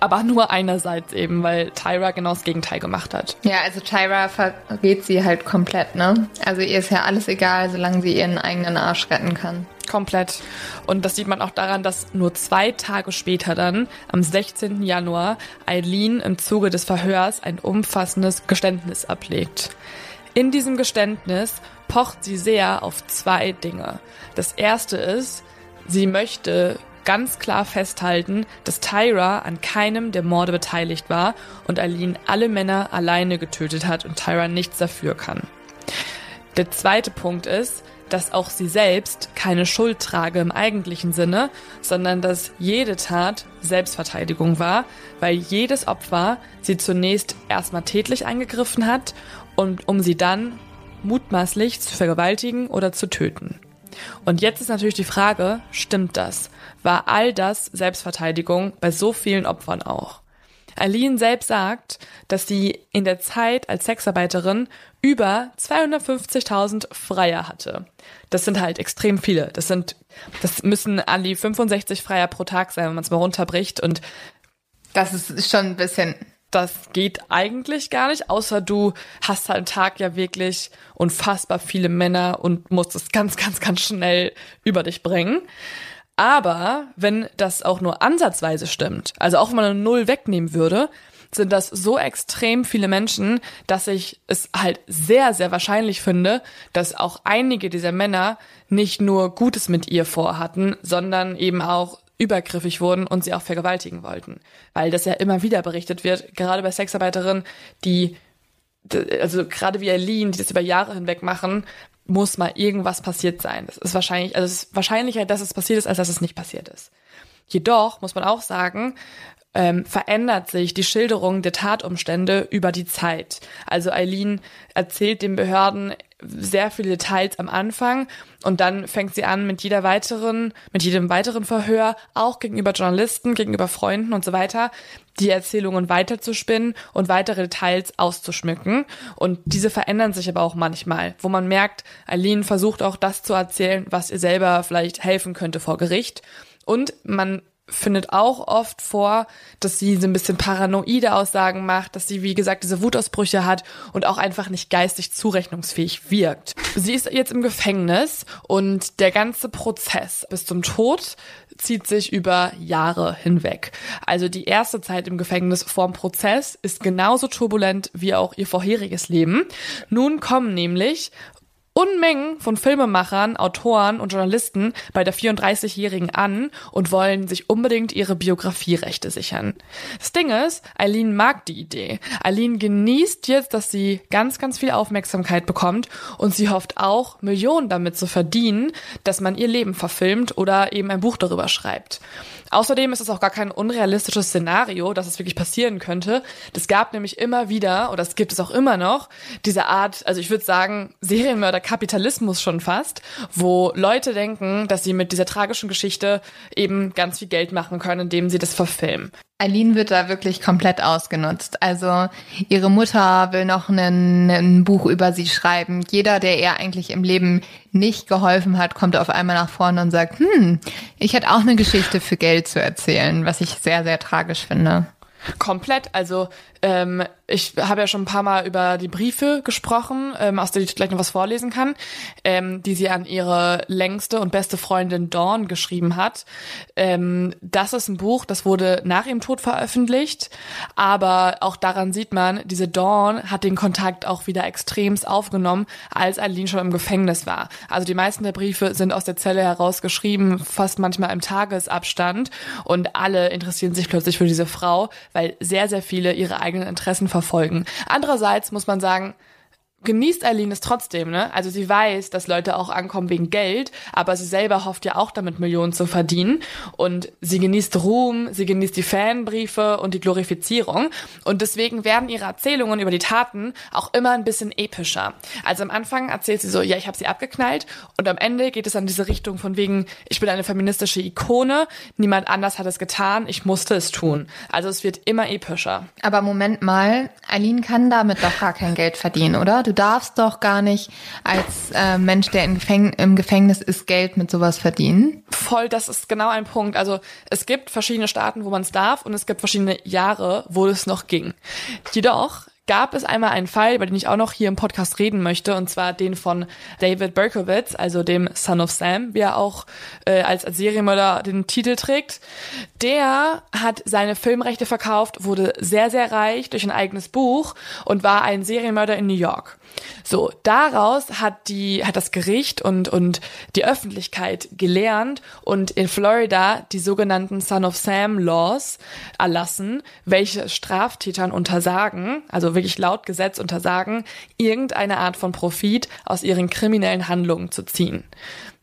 aber nur einerseits eben, weil Tyra genau das Gegenteil gemacht hat. Ja, also Tyra verrät sie halt komplett, ne? Also ihr ist ja alles egal, solange sie ihren eigenen Arsch retten kann. Komplett. Und das sieht man auch daran, dass nur zwei Tage später dann, am 16. Januar, Eileen im Zuge des Verhörs ein umfassendes Geständnis ablegt. In diesem Geständnis pocht sie sehr auf zwei Dinge. Das erste ist, sie möchte ganz klar festhalten, dass Tyra an keinem der Morde beteiligt war und Aline alle Männer alleine getötet hat und Tyra nichts dafür kann. Der zweite Punkt ist, dass auch sie selbst keine Schuld trage im eigentlichen Sinne, sondern dass jede Tat Selbstverteidigung war, weil jedes Opfer sie zunächst erstmal tätlich eingegriffen hat und um sie dann mutmaßlich zu vergewaltigen oder zu töten. Und jetzt ist natürlich die Frage, stimmt das? War all das Selbstverteidigung bei so vielen Opfern auch? Aline selbst sagt, dass sie in der Zeit als Sexarbeiterin über 250.000 Freier hatte. Das sind halt extrem viele. Das sind, das müssen an die 65 Freier pro Tag sein, wenn man es mal runterbricht. Und das ist schon ein bisschen das geht eigentlich gar nicht, außer du hast halt einen Tag ja wirklich unfassbar viele Männer und musst es ganz, ganz, ganz schnell über dich bringen. Aber wenn das auch nur ansatzweise stimmt, also auch wenn man eine Null wegnehmen würde, sind das so extrem viele Menschen, dass ich es halt sehr, sehr wahrscheinlich finde, dass auch einige dieser Männer nicht nur Gutes mit ihr vorhatten, sondern eben auch übergriffig wurden und sie auch vergewaltigen wollten. Weil das ja immer wieder berichtet wird, gerade bei Sexarbeiterinnen, die, also gerade wie Aline, die das über Jahre hinweg machen, muss mal irgendwas passiert sein. Das ist wahrscheinlich, also es ist wahrscheinlicher, dass es passiert ist, als dass es nicht passiert ist. Jedoch muss man auch sagen, ähm, verändert sich die Schilderung der Tatumstände über die Zeit. Also Eileen erzählt den Behörden sehr viele Details am Anfang und dann fängt sie an mit jeder weiteren, mit jedem weiteren Verhör, auch gegenüber Journalisten, gegenüber Freunden und so weiter, die Erzählungen weiterzuspinnen und weitere Details auszuschmücken. Und diese verändern sich aber auch manchmal, wo man merkt, Eileen versucht auch das zu erzählen, was ihr selber vielleicht helfen könnte vor Gericht. Und man findet auch oft vor, dass sie so ein bisschen paranoide Aussagen macht, dass sie, wie gesagt, diese Wutausbrüche hat und auch einfach nicht geistig zurechnungsfähig wirkt. Sie ist jetzt im Gefängnis und der ganze Prozess bis zum Tod zieht sich über Jahre hinweg. Also die erste Zeit im Gefängnis vorm Prozess ist genauso turbulent wie auch ihr vorheriges Leben. Nun kommen nämlich Unmengen von Filmemachern, Autoren und Journalisten bei der 34-Jährigen an und wollen sich unbedingt ihre Biografierechte sichern. Das Ding ist, Eileen mag die Idee. Eileen genießt jetzt, dass sie ganz, ganz viel Aufmerksamkeit bekommt und sie hofft auch, Millionen damit zu verdienen, dass man ihr Leben verfilmt oder eben ein Buch darüber schreibt. Außerdem ist es auch gar kein unrealistisches Szenario, dass es wirklich passieren könnte. Das gab nämlich immer wieder, oder es gibt es auch immer noch, diese Art, also ich würde sagen, Serienmörder-Kapitalismus schon fast, wo Leute denken, dass sie mit dieser tragischen Geschichte eben ganz viel Geld machen können, indem sie das verfilmen. Eileen wird da wirklich komplett ausgenutzt. Also ihre Mutter will noch ein, ein, Buch über sie schreiben. Jeder, der ihr eigentlich im Leben nicht geholfen hat, kommt auf einmal nach vorne und sagt, hm, ich hätte auch eine Geschichte für Geld zu erzählen, was ich sehr, sehr tragisch finde. Komplett. Also ähm, ich habe ja schon ein paar Mal über die Briefe gesprochen, ähm, aus denen ich gleich noch was vorlesen kann, ähm, die sie an ihre längste und beste Freundin Dawn geschrieben hat. Ähm, das ist ein Buch, das wurde nach ihrem Tod veröffentlicht, aber auch daran sieht man, diese Dawn hat den Kontakt auch wieder extremst aufgenommen, als Aline schon im Gefängnis war. Also die meisten der Briefe sind aus der Zelle heraus geschrieben, fast manchmal im Tagesabstand und alle interessieren sich plötzlich für diese Frau, weil sehr, sehr viele ihre eigenen Interessen verfolgen. Andererseits muss man sagen, genießt Eileen es trotzdem, ne? Also sie weiß, dass Leute auch ankommen wegen Geld, aber sie selber hofft ja auch damit Millionen zu verdienen und sie genießt Ruhm, sie genießt die Fanbriefe und die Glorifizierung und deswegen werden ihre Erzählungen über die Taten auch immer ein bisschen epischer. Also am Anfang erzählt sie so, ja, ich habe sie abgeknallt und am Ende geht es an diese Richtung von wegen, ich bin eine feministische Ikone, niemand anders hat es getan, ich musste es tun. Also es wird immer epischer. Aber Moment mal, Eileen kann damit doch gar kein Geld verdienen, oder? Du darfst doch gar nicht als äh, Mensch, der Gefäng im Gefängnis ist, Geld mit sowas verdienen. Voll, das ist genau ein Punkt. Also es gibt verschiedene Staaten, wo man es darf und es gibt verschiedene Jahre, wo es noch ging. Jedoch gab es einmal einen Fall, über den ich auch noch hier im Podcast reden möchte, und zwar den von David Berkowitz, also dem Son of Sam, wie er auch äh, als, als Serienmörder den Titel trägt. Der hat seine Filmrechte verkauft, wurde sehr, sehr reich durch ein eigenes Buch und war ein Serienmörder in New York. So, daraus hat die, hat das Gericht und, und die Öffentlichkeit gelernt und in Florida die sogenannten Son of Sam Laws erlassen, welche Straftätern untersagen, also wirklich laut Gesetz untersagen, irgendeine Art von Profit aus ihren kriminellen Handlungen zu ziehen.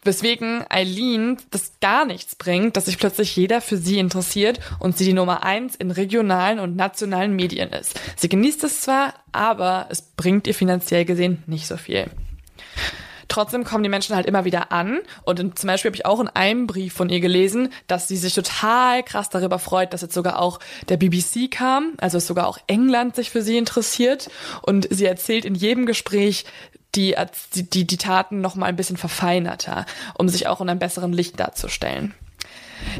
Weswegen Eileen das gar nichts bringt, dass sich plötzlich jeder für sie interessiert und sie die Nummer eins in regionalen und nationalen Medien ist. Sie genießt es zwar, aber es bringt ihr finanziell gesehen nicht so viel. Trotzdem kommen die Menschen halt immer wieder an. Und in, zum Beispiel habe ich auch in einem Brief von ihr gelesen, dass sie sich total krass darüber freut, dass jetzt sogar auch der BBC kam, also sogar auch England sich für sie interessiert. Und sie erzählt in jedem Gespräch, die, die, die Taten noch mal ein bisschen verfeinerter, um sich auch in einem besseren Licht darzustellen.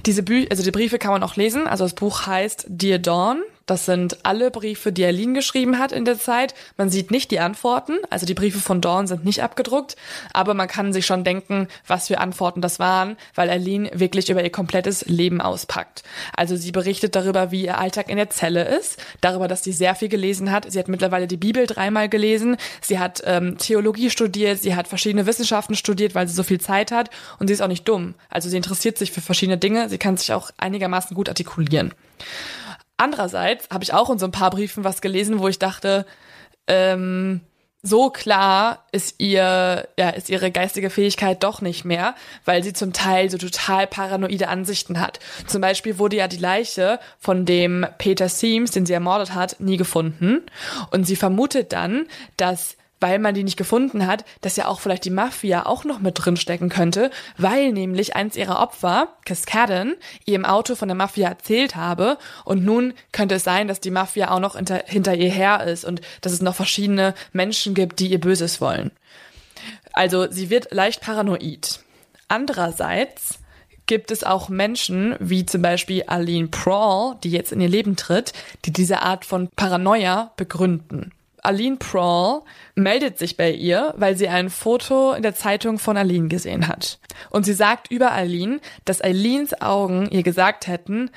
Diese Bü also die Briefe kann man auch lesen. Also das Buch heißt Dear Dawn, Das sind alle Briefe, die Aline geschrieben hat in der Zeit. Man sieht nicht die Antworten, also die Briefe von Dawn sind nicht abgedruckt, aber man kann sich schon denken, was für Antworten das waren, weil Aline wirklich über ihr komplettes Leben auspackt. Also sie berichtet darüber, wie ihr Alltag in der Zelle ist, darüber, dass sie sehr viel gelesen hat. Sie hat mittlerweile die Bibel dreimal gelesen, sie hat ähm, Theologie studiert, sie hat verschiedene Wissenschaften studiert, weil sie so viel Zeit hat und sie ist auch nicht dumm. Also sie interessiert sich für verschiedene Dinge, sie kann sich auch einigermaßen gut artikulieren. Andererseits habe ich auch in so ein paar Briefen was gelesen, wo ich dachte, ähm, so klar ist ihr, ja, ist ihre geistige Fähigkeit doch nicht mehr, weil sie zum Teil so total paranoide Ansichten hat. Zum Beispiel wurde ja die Leiche von dem Peter Seams, den sie ermordet hat, nie gefunden. Und sie vermutet dann, dass weil man die nicht gefunden hat, dass ja auch vielleicht die Mafia auch noch mit drin stecken könnte, weil nämlich eins ihrer Opfer, Cascaden, ihr im Auto von der Mafia erzählt habe und nun könnte es sein, dass die Mafia auch noch hinter, hinter ihr her ist und dass es noch verschiedene Menschen gibt, die ihr Böses wollen. Also sie wird leicht paranoid. Andererseits gibt es auch Menschen, wie zum Beispiel Aline Prawl, die jetzt in ihr Leben tritt, die diese Art von Paranoia begründen. Aline Prawl meldet sich bei ihr, weil sie ein Foto in der Zeitung von Aline gesehen hat. Und sie sagt über Aline, dass Alines Augen ihr gesagt hätten,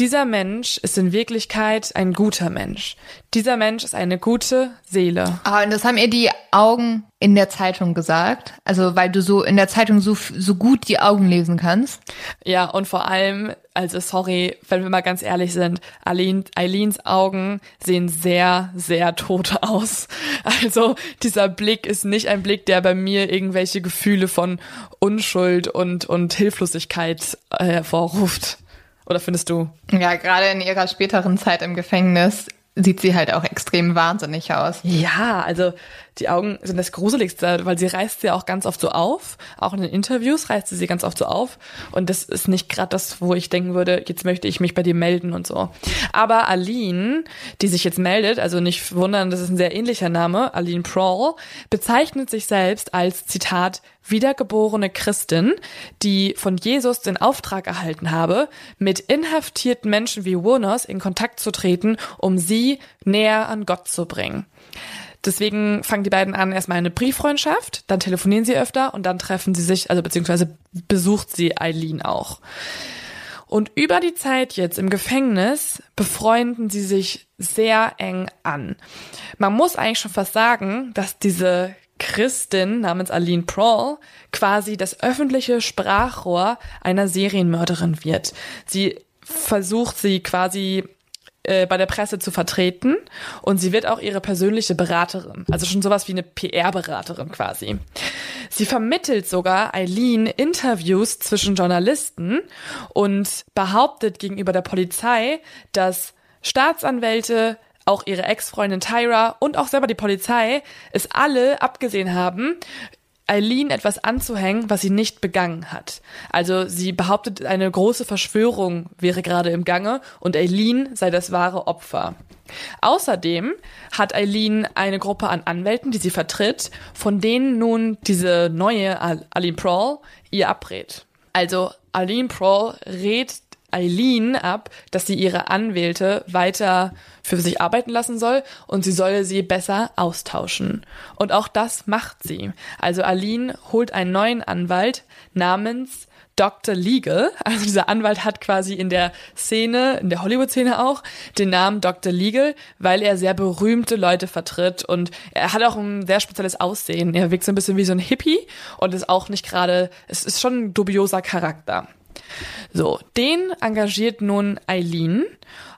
dieser Mensch ist in Wirklichkeit ein guter Mensch. Dieser Mensch ist eine gute Seele. Ah, und das haben ihr die Augen in der Zeitung gesagt? Also, weil du so in der Zeitung so, so gut die Augen lesen kannst? Ja, und vor allem, also sorry, wenn wir mal ganz ehrlich sind, Eileen, Eileens Augen sehen sehr, sehr tot aus. Also, dieser Blick ist nicht ein Blick, der bei mir irgendwelche Gefühle von Unschuld und, und Hilflosigkeit äh, hervorruft. Oder findest du? Ja, gerade in ihrer späteren Zeit im Gefängnis sieht sie halt auch extrem wahnsinnig aus. Ja, also die Augen sind das Gruseligste, weil sie reißt sie auch ganz oft so auf. Auch in den Interviews reißt sie sie ganz oft so auf. Und das ist nicht gerade das, wo ich denken würde, jetzt möchte ich mich bei dir melden und so. Aber Aline, die sich jetzt meldet, also nicht wundern, das ist ein sehr ähnlicher Name, Aline Prawl, bezeichnet sich selbst als, Zitat, wiedergeborene Christin, die von Jesus den Auftrag erhalten habe, mit inhaftierten Menschen wie Warners in Kontakt zu treten, um sie näher an Gott zu bringen. Deswegen fangen die beiden an erstmal eine Brieffreundschaft, dann telefonieren sie öfter und dann treffen sie sich, also beziehungsweise besucht sie Eileen auch. Und über die Zeit jetzt im Gefängnis befreunden sie sich sehr eng an. Man muss eigentlich schon fast sagen, dass diese Christin namens Aline Prawl quasi das öffentliche Sprachrohr einer Serienmörderin wird. Sie versucht sie quasi äh, bei der Presse zu vertreten und sie wird auch ihre persönliche Beraterin, also schon sowas wie eine PR-Beraterin quasi. Sie vermittelt sogar Eileen Interviews zwischen Journalisten und behauptet gegenüber der Polizei, dass Staatsanwälte auch ihre Ex-Freundin Tyra und auch selber die Polizei es alle abgesehen haben, Eileen etwas anzuhängen, was sie nicht begangen hat. Also sie behauptet, eine große Verschwörung wäre gerade im Gange und Eileen sei das wahre Opfer. Außerdem hat Eileen eine Gruppe an Anwälten, die sie vertritt, von denen nun diese neue Aline Prawl ihr abrät. Also Aline Prawl rät Eileen ab, dass sie ihre Anwälte weiter für sich arbeiten lassen soll und sie solle sie besser austauschen. Und auch das macht sie. Also Aline holt einen neuen Anwalt namens Dr. Legal. Also dieser Anwalt hat quasi in der Szene, in der Hollywood-Szene auch, den Namen Dr. Legal, weil er sehr berühmte Leute vertritt und er hat auch ein sehr spezielles Aussehen. Er wirkt so ein bisschen wie so ein Hippie und ist auch nicht gerade, es ist schon ein dubioser Charakter. So, den engagiert nun Eileen.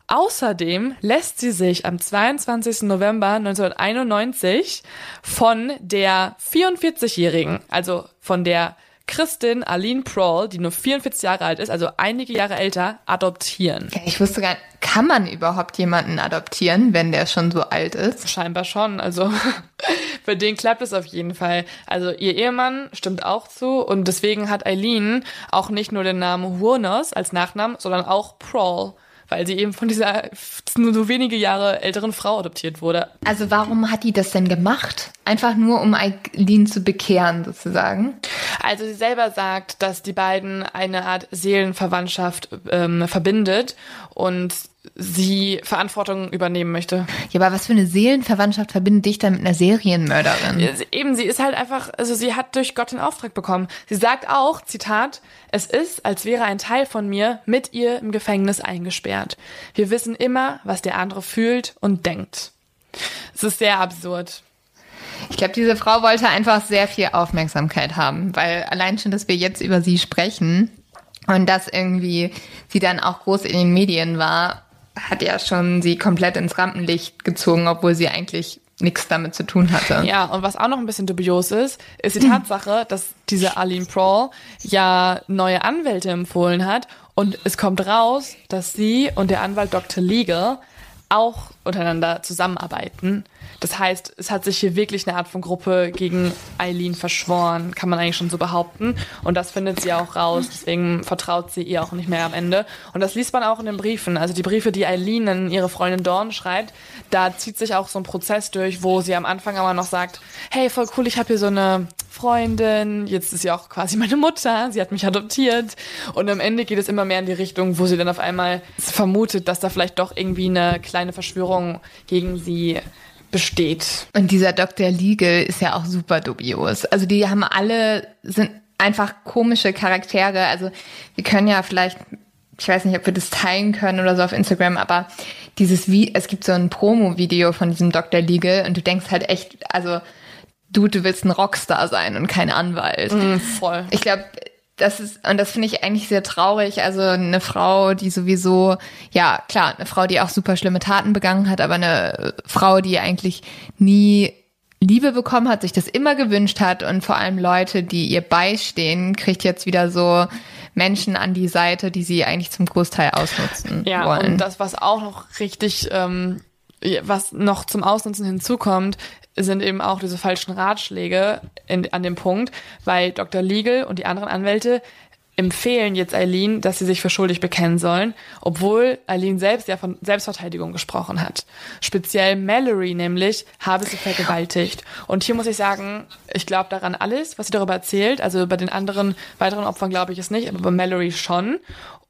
Außerdem lässt sie sich am 22. November 1991 von der 44-Jährigen, also von der Christin Aline Prawl, die nur 44 Jahre alt ist, also einige Jahre älter, adoptieren. Ja, ich wusste gar nicht, kann man überhaupt jemanden adoptieren, wenn der schon so alt ist? Scheinbar schon. Also <laughs> für den klappt es auf jeden Fall. Also ihr Ehemann stimmt auch zu und deswegen hat Eileen auch nicht nur den Namen Hurnos als Nachnamen, sondern auch Prawl weil sie eben von dieser nur so wenige Jahre älteren Frau adoptiert wurde. Also warum hat die das denn gemacht? Einfach nur, um Eileen zu bekehren, sozusagen? Also sie selber sagt, dass die beiden eine Art Seelenverwandtschaft ähm, verbindet und sie Verantwortung übernehmen möchte. Ja, aber was für eine Seelenverwandtschaft verbindet dich dann mit einer Serienmörderin? Eben, sie ist halt einfach, also sie hat durch Gott den Auftrag bekommen. Sie sagt auch, Zitat, es ist, als wäre ein Teil von mir mit ihr im Gefängnis eingesperrt. Wir wissen immer, was der andere fühlt und denkt. Es ist sehr absurd. Ich glaube, diese Frau wollte einfach sehr viel Aufmerksamkeit haben, weil allein schon, dass wir jetzt über sie sprechen und dass irgendwie sie dann auch groß in den Medien war, hat ja schon sie komplett ins Rampenlicht gezogen, obwohl sie eigentlich nichts damit zu tun hatte. Ja, und was auch noch ein bisschen dubios ist, ist die Tatsache, dass diese Arlene Prawl ja neue Anwälte empfohlen hat und es kommt raus, dass sie und der Anwalt Dr. Legal auch untereinander zusammenarbeiten. Das heißt, es hat sich hier wirklich eine Art von Gruppe gegen Eileen verschworen, kann man eigentlich schon so behaupten. Und das findet sie auch raus, deswegen vertraut sie ihr auch nicht mehr am Ende. Und das liest man auch in den Briefen. Also die Briefe, die Eileen an ihre Freundin Dawn schreibt, da zieht sich auch so ein Prozess durch, wo sie am Anfang aber noch sagt, hey, voll cool, ich habe hier so eine Freundin, jetzt ist sie auch quasi meine Mutter, sie hat mich adoptiert. Und am Ende geht es immer mehr in die Richtung, wo sie dann auf einmal vermutet, dass da vielleicht doch irgendwie eine kleine Verschwörung gegen sie besteht. Und dieser Dr. Legal ist ja auch super dubios. Also die haben alle, sind einfach komische Charaktere. Also wir können ja vielleicht, ich weiß nicht, ob wir das teilen können oder so auf Instagram, aber dieses wie, es gibt so ein Promo-Video von diesem Dr. Legal und du denkst halt echt, also du, du willst ein Rockstar sein und kein Anwalt. Mm, voll. Ich glaube, das ist, und das finde ich eigentlich sehr traurig. Also eine Frau, die sowieso, ja, klar, eine Frau, die auch super schlimme Taten begangen hat, aber eine Frau, die eigentlich nie Liebe bekommen hat, sich das immer gewünscht hat und vor allem Leute, die ihr beistehen, kriegt jetzt wieder so Menschen an die Seite, die sie eigentlich zum Großteil ausnutzen Ja, wollen. und das, was auch noch richtig, ähm, was noch zum Ausnutzen hinzukommt, sind eben auch diese falschen Ratschläge in, an dem Punkt, weil Dr. Legal und die anderen Anwälte empfehlen jetzt Eileen, dass sie sich für schuldig bekennen sollen, obwohl Eileen selbst ja von Selbstverteidigung gesprochen hat. Speziell Mallory nämlich habe sie vergewaltigt. Und hier muss ich sagen, ich glaube daran alles, was sie darüber erzählt. Also bei den anderen weiteren Opfern glaube ich es nicht, aber bei Mallory schon.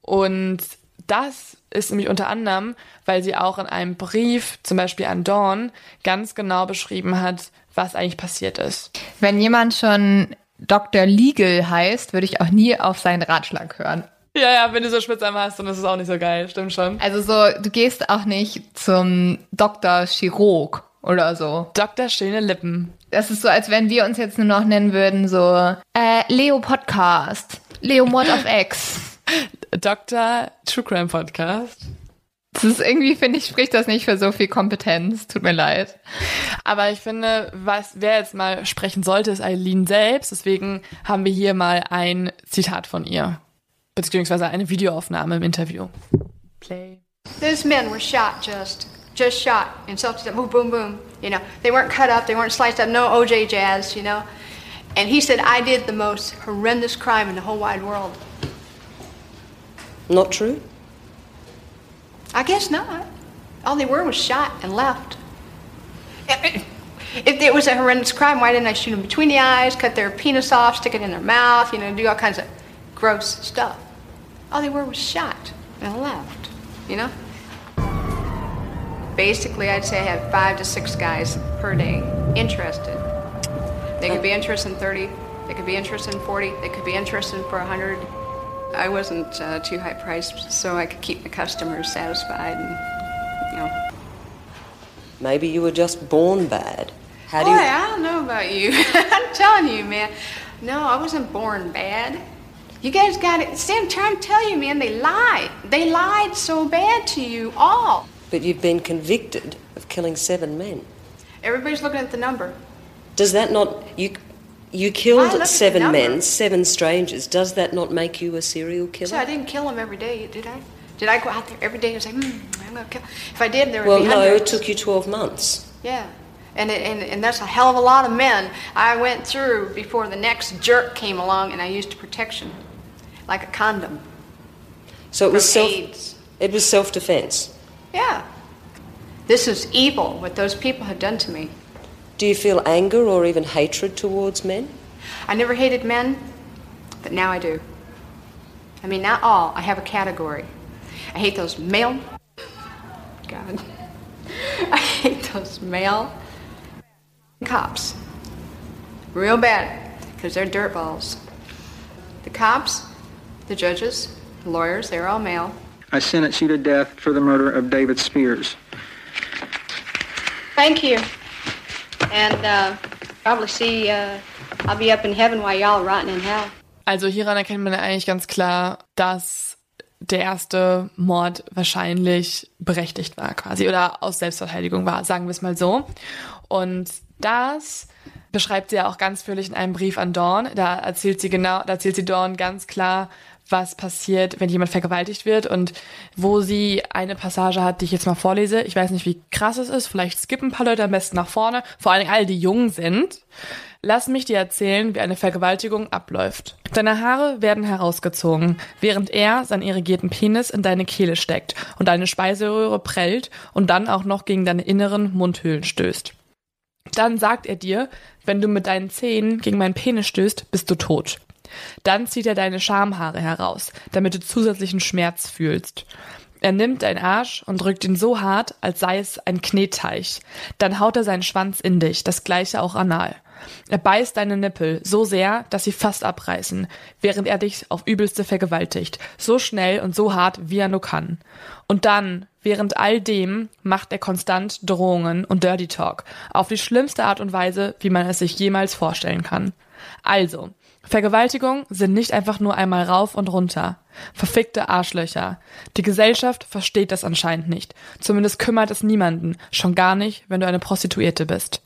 Und das ist nämlich unter anderem, weil sie auch in einem Brief, zum Beispiel an Dawn, ganz genau beschrieben hat, was eigentlich passiert ist. Wenn jemand schon Dr. Legal heißt, würde ich auch nie auf seinen Ratschlag hören. Ja, ja, wenn du so Spitznamen hast, dann ist es auch nicht so geil, stimmt schon. Also so, du gehst auch nicht zum Dr. Chirurg oder so. Dr. Schöne Lippen. Das ist so, als wenn wir uns jetzt nur noch nennen würden, so äh, Leo Podcast, Leo Mod of X. Dr. True Crime Podcast. Das ist irgendwie, finde ich, spricht das nicht für so viel Kompetenz. Tut mir leid. Aber ich finde, was wer jetzt mal sprechen sollte, ist Eileen selbst. Deswegen haben wir hier mal ein Zitat von ihr. Beziehungsweise eine Videoaufnahme im Interview. Play. Those men were shot just, just shot in self-defense. Boom, boom, boom. You know, they weren't cut up, they weren't sliced up. No OJ jazz, you know. And he said I did the most horrendous crime in the whole wide world. Not true? I guess not. All they were was shot and left. If it was a horrendous crime, why didn't I shoot them between the eyes, cut their penis off, stick it in their mouth, you know, do all kinds of gross stuff? All they were was shot and left, you know? Basically, I'd say I had five to six guys per day interested. They could be interested in 30, they could be interested in 40, they could be interested for 100. I wasn't uh, too high priced, so I could keep the customers satisfied and, you know. Maybe you were just born bad. How do Boy, you. I don't know about you. <laughs> I'm telling you, man. No, I wasn't born bad. You guys got it. See, I'm trying to tell you, man, they lied. They lied so bad to you all. But you've been convicted of killing seven men. Everybody's looking at the number. Does that not. You, you killed look at the seven men, seven strangers. Does that not make you a serial killer? So I didn't kill them every day, did I? Did I go out there every day and say, hmm, I'm gonna kill? If I did, there would well, be no, it took you 12 months. Yeah. And, it, and, and that's a hell of a lot of men I went through before the next jerk came along and I used protection, like a condom. So it was self. AIDS. It was self-defense. Yeah. This is evil, what those people had done to me. Do you feel anger or even hatred towards men? I never hated men, but now I do. I mean, not all. I have a category. I hate those male God. <laughs> I hate those male cops. Real bad, because they're dirtballs. The cops, the judges, the lawyers, they're all male. I sentence you to death for the murder of David Spears. Thank you. And uh, probably see, uh, I'll be up in heaven while y'all rotting in hell. Also hieran erkennt man eigentlich ganz klar, dass der erste Mord wahrscheinlich berechtigt war quasi oder aus Selbstverteidigung war, sagen wir es mal so. Und das beschreibt sie ja auch ganz führlich in einem Brief an Dawn. Da erzählt sie genau, da erzählt sie Dawn ganz klar, was passiert, wenn jemand vergewaltigt wird und wo sie eine Passage hat, die ich jetzt mal vorlese. Ich weiß nicht, wie krass es ist. Vielleicht skippen ein paar Leute am besten nach vorne. Vor allen Dingen alle, die jung sind. Lass mich dir erzählen, wie eine Vergewaltigung abläuft. Deine Haare werden herausgezogen, während er seinen irrigierten Penis in deine Kehle steckt und deine Speiseröhre prellt und dann auch noch gegen deine inneren Mundhöhlen stößt. Dann sagt er dir, wenn du mit deinen Zähnen gegen meinen Penis stößt, bist du tot. Dann zieht er deine Schamhaare heraus, damit du zusätzlichen Schmerz fühlst. Er nimmt deinen Arsch und drückt ihn so hart, als sei es ein Knetteich. Dann haut er seinen Schwanz in dich, das gleiche auch anal. Er beißt deine Nippel so sehr, dass sie fast abreißen, während er dich auf übelste vergewaltigt, so schnell und so hart, wie er nur kann. Und dann, während all dem, macht er konstant Drohungen und Dirty Talk, auf die schlimmste Art und Weise, wie man es sich jemals vorstellen kann. Also, Vergewaltigung sind nicht einfach nur einmal rauf und runter. Verfickte Arschlöcher. Die Gesellschaft versteht das anscheinend nicht. Zumindest kümmert es niemanden, schon gar nicht, wenn du eine Prostituierte bist.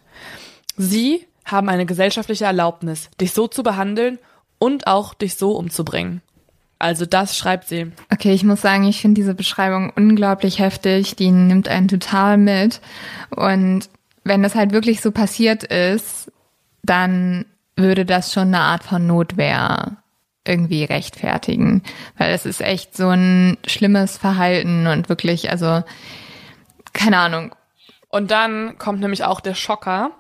Sie haben eine gesellschaftliche Erlaubnis, dich so zu behandeln und auch dich so umzubringen. Also das schreibt sie. Okay, ich muss sagen, ich finde diese Beschreibung unglaublich heftig. Die nimmt einen total mit. Und wenn das halt wirklich so passiert ist, dann würde das schon eine Art von Notwehr irgendwie rechtfertigen. Weil es ist echt so ein schlimmes Verhalten und wirklich, also, keine Ahnung. Und dann kommt nämlich auch der Schocker.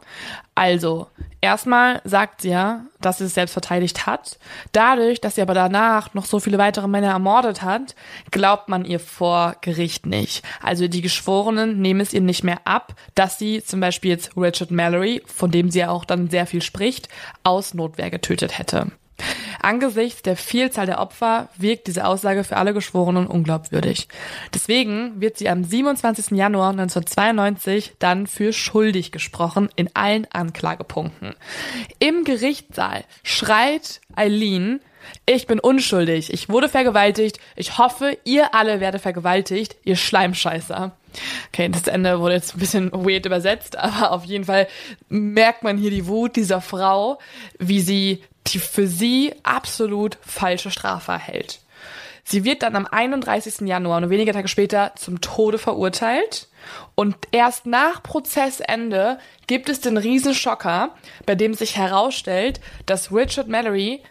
Also, erstmal sagt sie ja, dass sie es selbst verteidigt hat. Dadurch, dass sie aber danach noch so viele weitere Männer ermordet hat, glaubt man ihr vor Gericht nicht. Also die Geschworenen nehmen es ihr nicht mehr ab, dass sie zum Beispiel jetzt Richard Mallory, von dem sie ja auch dann sehr viel spricht, aus Notwehr getötet hätte. Angesichts der Vielzahl der Opfer wirkt diese Aussage für alle Geschworenen unglaubwürdig. Deswegen wird sie am 27. Januar 1992 dann für schuldig gesprochen in allen Anklagepunkten. Im Gerichtssaal schreit Eileen, ich bin unschuldig, ich wurde vergewaltigt, ich hoffe, ihr alle werdet vergewaltigt, ihr Schleimscheißer. Okay, das Ende wurde jetzt ein bisschen weird übersetzt, <laughs> aber auf jeden Fall merkt man hier die Wut dieser Frau, wie sie die für sie absolut falsche Strafe erhält. Sie wird dann am 31. Januar, nur wenige Tage später, zum Tode verurteilt. Und erst nach Prozessende gibt es den Riesenschocker, bei dem sich herausstellt, dass Richard Mallory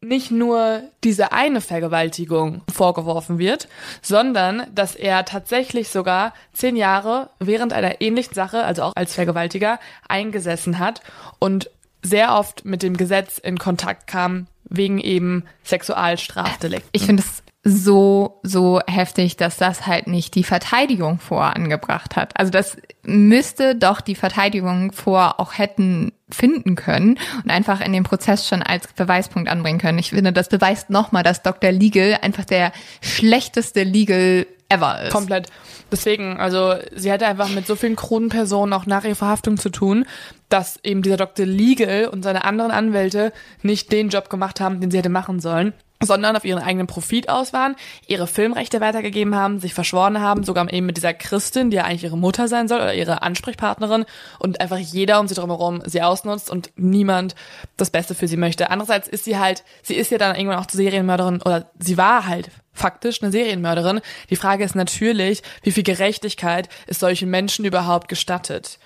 nicht nur diese eine Vergewaltigung vorgeworfen wird, sondern dass er tatsächlich sogar zehn Jahre während einer ähnlichen Sache, also auch als Vergewaltiger, eingesessen hat und sehr oft mit dem Gesetz in Kontakt kam, wegen eben Sexualstrafdelikten. Ich finde es so, so heftig, dass das halt nicht die Verteidigung vorangebracht hat. Also das müsste doch die Verteidigung vor auch hätten finden können und einfach in dem Prozess schon als Beweispunkt anbringen können. Ich finde, das beweist nochmal, dass Dr. Legal einfach der schlechteste Legal ever ist. Komplett. Deswegen, also sie hatte einfach mit so vielen Kronenpersonen auch nach ihrer Verhaftung zu tun, dass eben dieser Dr. Legal und seine anderen Anwälte nicht den Job gemacht haben, den sie hätte machen sollen sondern auf ihren eigenen Profit aus waren, ihre Filmrechte weitergegeben haben, sich verschworen haben, sogar eben mit dieser Christin, die ja eigentlich ihre Mutter sein soll oder ihre Ansprechpartnerin und einfach jeder um sie drumherum sie ausnutzt und niemand das Beste für sie möchte. Andererseits ist sie halt, sie ist ja dann irgendwann auch zur Serienmörderin oder sie war halt faktisch eine Serienmörderin. Die Frage ist natürlich, wie viel Gerechtigkeit ist solchen Menschen überhaupt gestattet?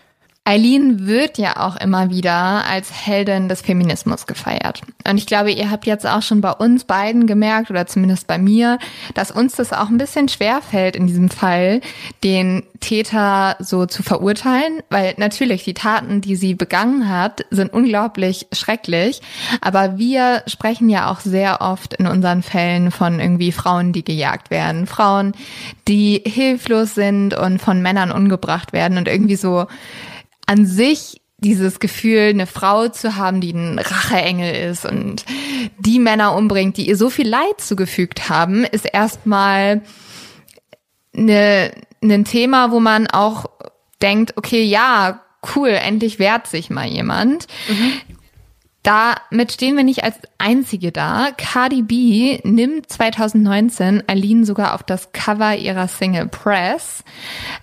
Eileen wird ja auch immer wieder als Heldin des Feminismus gefeiert. Und ich glaube, ihr habt jetzt auch schon bei uns beiden gemerkt, oder zumindest bei mir, dass uns das auch ein bisschen schwer fällt in diesem Fall, den Täter so zu verurteilen, weil natürlich die Taten, die sie begangen hat, sind unglaublich schrecklich. Aber wir sprechen ja auch sehr oft in unseren Fällen von irgendwie Frauen, die gejagt werden, Frauen, die hilflos sind und von Männern umgebracht werden und irgendwie so an sich dieses Gefühl, eine Frau zu haben, die ein Racheengel ist und die Männer umbringt, die ihr so viel Leid zugefügt haben, ist erstmal eine, ein Thema, wo man auch denkt, okay, ja, cool, endlich wehrt sich mal jemand. Mhm. Damit stehen wir nicht als einzige da. Cardi B nimmt 2019 Aline sogar auf das Cover ihrer Single Press.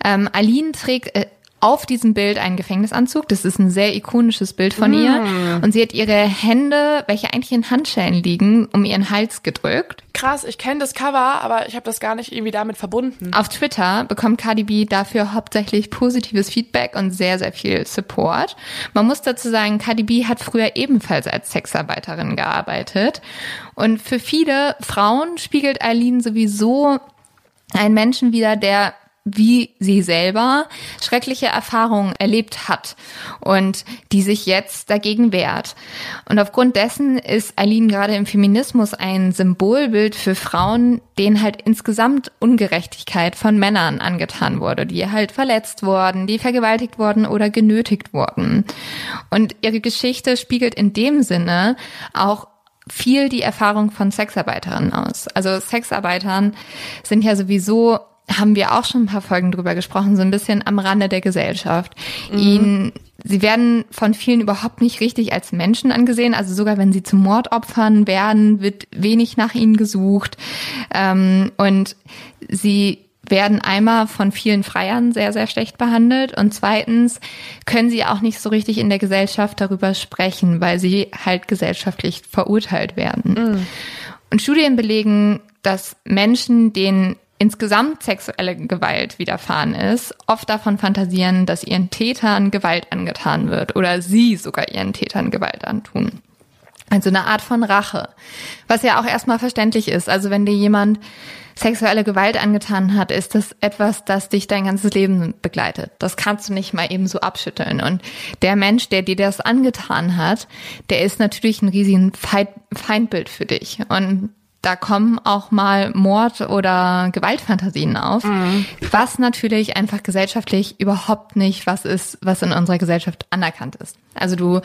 Ähm, Aline trägt äh, auf diesem Bild einen Gefängnisanzug. Das ist ein sehr ikonisches Bild von mm. ihr. Und sie hat ihre Hände, welche eigentlich in Handschellen liegen, um ihren Hals gedrückt. Krass, ich kenne das Cover, aber ich habe das gar nicht irgendwie damit verbunden. Auf Twitter bekommt Cardi B dafür hauptsächlich positives Feedback und sehr, sehr viel Support. Man muss dazu sagen, Cardi B hat früher ebenfalls als Sexarbeiterin gearbeitet. Und für viele Frauen spiegelt Eileen sowieso einen Menschen wieder, der wie sie selber schreckliche Erfahrungen erlebt hat und die sich jetzt dagegen wehrt. Und aufgrund dessen ist Eileen gerade im Feminismus ein Symbolbild für Frauen, denen halt insgesamt Ungerechtigkeit von Männern angetan wurde, die halt verletzt wurden, die vergewaltigt wurden oder genötigt wurden. Und ihre Geschichte spiegelt in dem Sinne auch viel die Erfahrung von Sexarbeiterinnen aus. Also Sexarbeitern sind ja sowieso haben wir auch schon ein paar Folgen drüber gesprochen, so ein bisschen am Rande der Gesellschaft. Mhm. Ihn, sie werden von vielen überhaupt nicht richtig als Menschen angesehen. Also sogar wenn sie zu Mordopfern werden, wird wenig nach ihnen gesucht. Ähm, und sie werden einmal von vielen Freiern sehr, sehr schlecht behandelt und zweitens können sie auch nicht so richtig in der Gesellschaft darüber sprechen, weil sie halt gesellschaftlich verurteilt werden. Mhm. Und Studien belegen, dass Menschen, denen insgesamt sexuelle Gewalt widerfahren ist, oft davon fantasieren, dass ihren Tätern Gewalt angetan wird oder sie sogar ihren Tätern Gewalt antun. Also eine Art von Rache. Was ja auch erstmal verständlich ist. Also wenn dir jemand sexuelle Gewalt angetan hat, ist das etwas, das dich dein ganzes Leben begleitet. Das kannst du nicht mal eben so abschütteln. Und der Mensch, der dir das angetan hat, der ist natürlich ein riesigen Feindbild für dich. Und da kommen auch mal Mord- oder Gewaltfantasien auf, mhm. was natürlich einfach gesellschaftlich überhaupt nicht was ist, was in unserer Gesellschaft anerkannt ist. Also du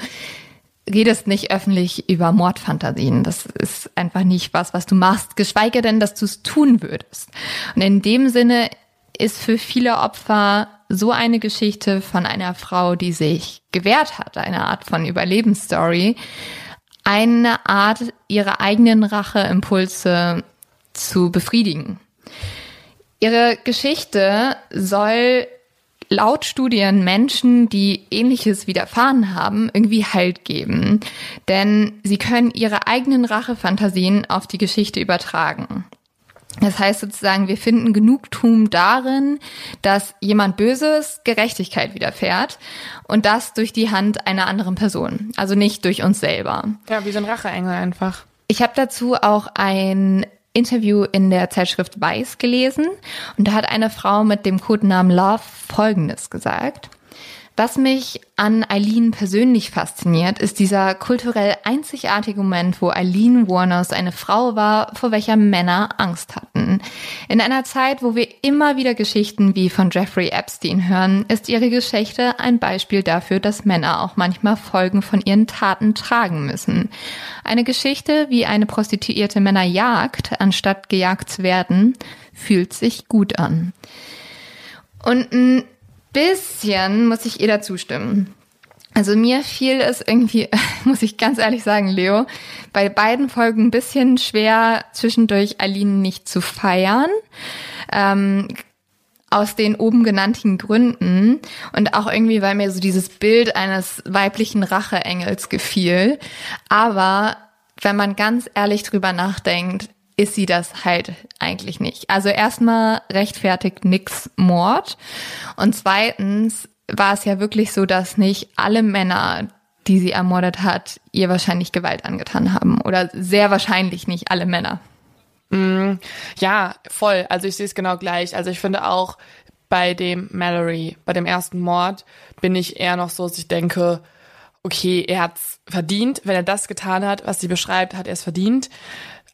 redest nicht öffentlich über Mordfantasien. Das ist einfach nicht was, was du machst, geschweige denn, dass du es tun würdest. Und in dem Sinne ist für viele Opfer so eine Geschichte von einer Frau, die sich gewehrt hat, eine Art von Überlebensstory, eine Art, ihre eigenen Racheimpulse zu befriedigen. Ihre Geschichte soll laut Studien Menschen, die ähnliches widerfahren haben, irgendwie Halt geben. Denn sie können ihre eigenen Rachefantasien auf die Geschichte übertragen. Das heißt sozusagen, wir finden Genugtuung darin, dass jemand Böses Gerechtigkeit widerfährt und das durch die Hand einer anderen Person, also nicht durch uns selber. Ja, wie so ein Racheengel einfach. Ich habe dazu auch ein Interview in der Zeitschrift Weiß gelesen und da hat eine Frau mit dem Codenamen Love Folgendes gesagt. Was mich an Eileen persönlich fasziniert, ist dieser kulturell einzigartige Moment, wo Eileen Warners eine Frau war, vor welcher Männer Angst hatten. In einer Zeit, wo wir immer wieder Geschichten wie von Jeffrey Epstein hören, ist ihre Geschichte ein Beispiel dafür, dass Männer auch manchmal Folgen von ihren Taten tragen müssen. Eine Geschichte, wie eine Prostituierte Männer jagt, anstatt gejagt zu werden, fühlt sich gut an. Und bisschen muss ich ihr da zustimmen. Also mir fiel es irgendwie, <laughs> muss ich ganz ehrlich sagen, Leo, bei beiden Folgen ein bisschen schwer, zwischendurch Aline nicht zu feiern. Ähm, aus den oben genannten Gründen und auch irgendwie, weil mir so dieses Bild eines weiblichen Racheengels gefiel. Aber wenn man ganz ehrlich drüber nachdenkt, ist sie das halt eigentlich nicht. Also erstmal rechtfertigt nix Mord und zweitens war es ja wirklich so, dass nicht alle Männer, die sie ermordet hat, ihr wahrscheinlich Gewalt angetan haben. Oder sehr wahrscheinlich nicht alle Männer. Ja, voll. Also ich sehe es genau gleich. Also ich finde auch bei dem Mallory, bei dem ersten Mord, bin ich eher noch so, dass ich denke, okay, er hat's verdient. Wenn er das getan hat, was sie beschreibt, hat er es verdient.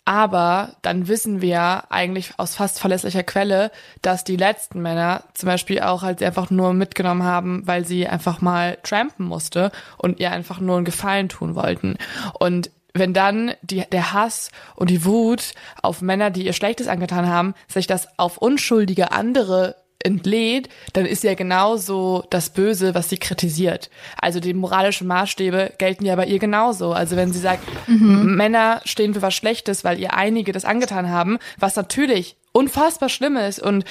Aber dann wissen wir eigentlich aus fast verlässlicher Quelle, dass die letzten Männer zum Beispiel auch halt sie einfach nur mitgenommen haben, weil sie einfach mal trampen musste und ihr einfach nur einen Gefallen tun wollten. Und wenn dann die, der Hass und die Wut auf Männer, die ihr Schlechtes angetan haben, sich das auf unschuldige andere entlädt, dann ist ja genauso das Böse, was sie kritisiert. Also die moralischen Maßstäbe gelten ja bei ihr genauso. Also wenn sie sagt, Männer stehen für was Schlechtes, weil ihr einige das angetan haben, was natürlich unfassbar schlimm ist und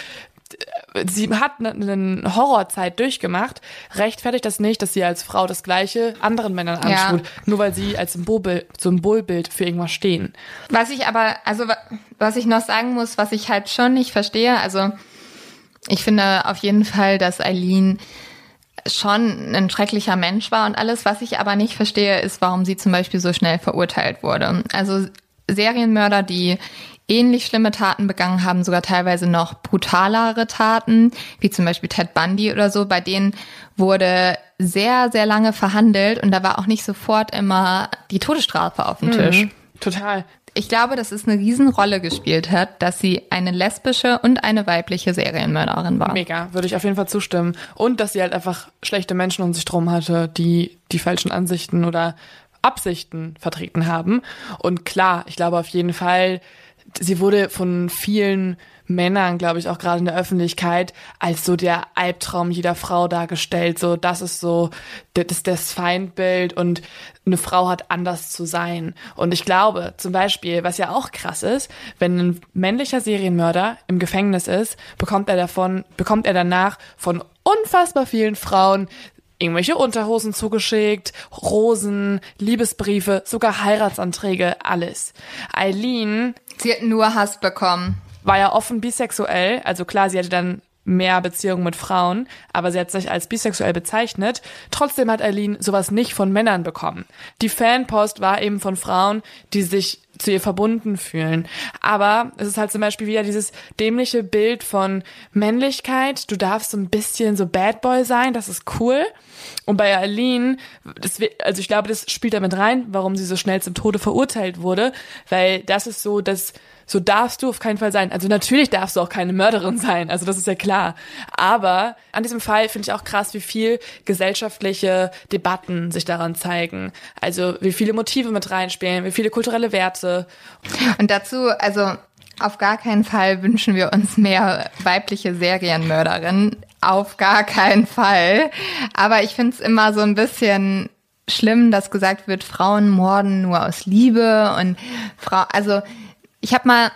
äh, sie hat eine Horrorzeit durchgemacht, rechtfertigt das nicht, dass sie als Frau das Gleiche anderen Männern Ja. antut, nur weil sie als Symbolbild, Symbolbild für irgendwas stehen. Was ich aber, also wa- was ich noch sagen muss, was ich halt schon nicht verstehe, also ich finde auf jeden Fall, dass Eileen schon ein schrecklicher Mensch war und alles. Was ich aber nicht verstehe, ist, warum sie zum Beispiel so schnell verurteilt wurde. Also Serienmörder, die ähnlich schlimme Taten begangen haben, sogar teilweise noch brutalere Taten, wie zum Beispiel Ted Bundy oder so, bei denen wurde sehr, sehr lange verhandelt und da war auch nicht sofort immer die Todesstrafe auf dem Tisch. Total. Ich glaube, dass es eine Riesenrolle gespielt hat, dass sie eine lesbische und eine weibliche Serienmörderin war. Mega, würde ich auf jeden Fall zustimmen. Und dass sie halt einfach schlechte Menschen um sich drum hatte, die die falschen Ansichten oder Absichten vertreten haben. Und klar, ich glaube auf jeden Fall, sie wurde von vielen Männern, glaube ich, auch gerade in der Öffentlichkeit, als so der Albtraum jeder Frau dargestellt. So, das ist so, das ist das Feindbild und eine Frau hat anders zu sein. Und ich glaube, zum Beispiel, was ja auch krass ist, wenn ein männlicher Serienmörder im Gefängnis ist, bekommt er davon, bekommt er danach von unfassbar vielen Frauen irgendwelche Unterhosen zugeschickt, Rosen, Liebesbriefe, sogar Heiratsanträge, alles. Eileen Sie hat nur Hass bekommen. war ja offen bisexuell, also klar, sie hatte dann mehr Beziehungen mit Frauen, aber sie hat sich als bisexuell bezeichnet. Trotzdem hat Eileen sowas nicht von Männern bekommen. Die Fanpost war eben von Frauen, die sich zu ihr verbunden fühlen. Aber es ist halt zum Beispiel wieder dieses dämliche Bild von Männlichkeit. Du darfst so ein bisschen so Bad Boy sein, das ist cool. Und bei Aline, das, also ich glaube, das spielt damit rein, warum sie so schnell zum Tode verurteilt wurde, weil das ist so, dass so darfst du auf keinen Fall sein. Also natürlich darfst du auch keine Mörderin sein, also das ist ja klar. Aber an diesem Fall finde ich auch krass, wie viel gesellschaftliche Debatten sich daran zeigen. Also wie viele Motive mit reinspielen, wie viele kulturelle Werte. Und dazu, also auf gar keinen Fall wünschen wir uns mehr weibliche Serienmörderinnen. Auf gar keinen Fall. Aber ich finde es immer so ein bisschen schlimm, dass gesagt wird, Frauen morden nur aus Liebe und Frau, also ich habe mal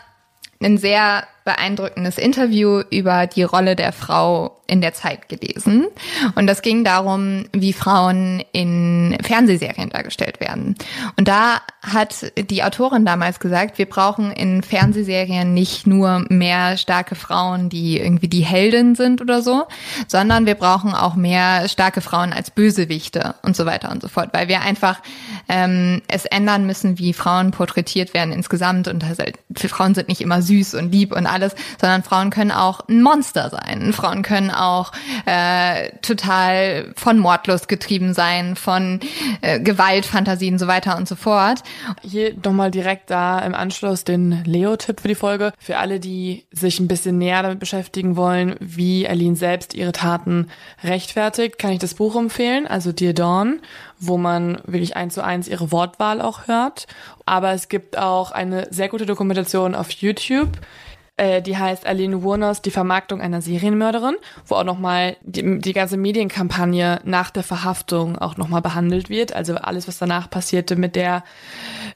ein sehr beeindruckendes Interview über die Rolle der Frau in der Zeit gelesen. Und das ging darum, wie Frauen in Fernsehserien dargestellt werden. Und da hat die Autorin damals gesagt, wir brauchen in Fernsehserien nicht nur mehr starke Frauen, die irgendwie die Heldin sind oder so, sondern wir brauchen auch mehr starke Frauen als Bösewichte und so weiter und so fort, weil wir einfach ähm, es ändern müssen, wie Frauen porträtiert werden insgesamt. Und halt, Frauen sind nicht immer süß und lieb und alles, sondern Frauen können auch ein Monster sein. Frauen können auch äh, total von Mordlust getrieben sein, von äh, Gewaltfantasien und so weiter und so fort. Hier nochmal direkt da im Anschluss den Leo-Tipp für die Folge. Für alle, die sich ein bisschen näher damit beschäftigen wollen, wie Aline selbst ihre Taten rechtfertigt, kann ich das Buch empfehlen, also Dear Dawn, wo man wirklich eins zu eins ihre Wortwahl auch hört. Aber es gibt auch eine sehr gute Dokumentation auf YouTube, äh, die heißt Aline Wurners, die Vermarktung einer Serienmörderin, wo auch nochmal die, die ganze Medienkampagne nach der Verhaftung auch nochmal behandelt wird. Also alles, was danach passierte mit der,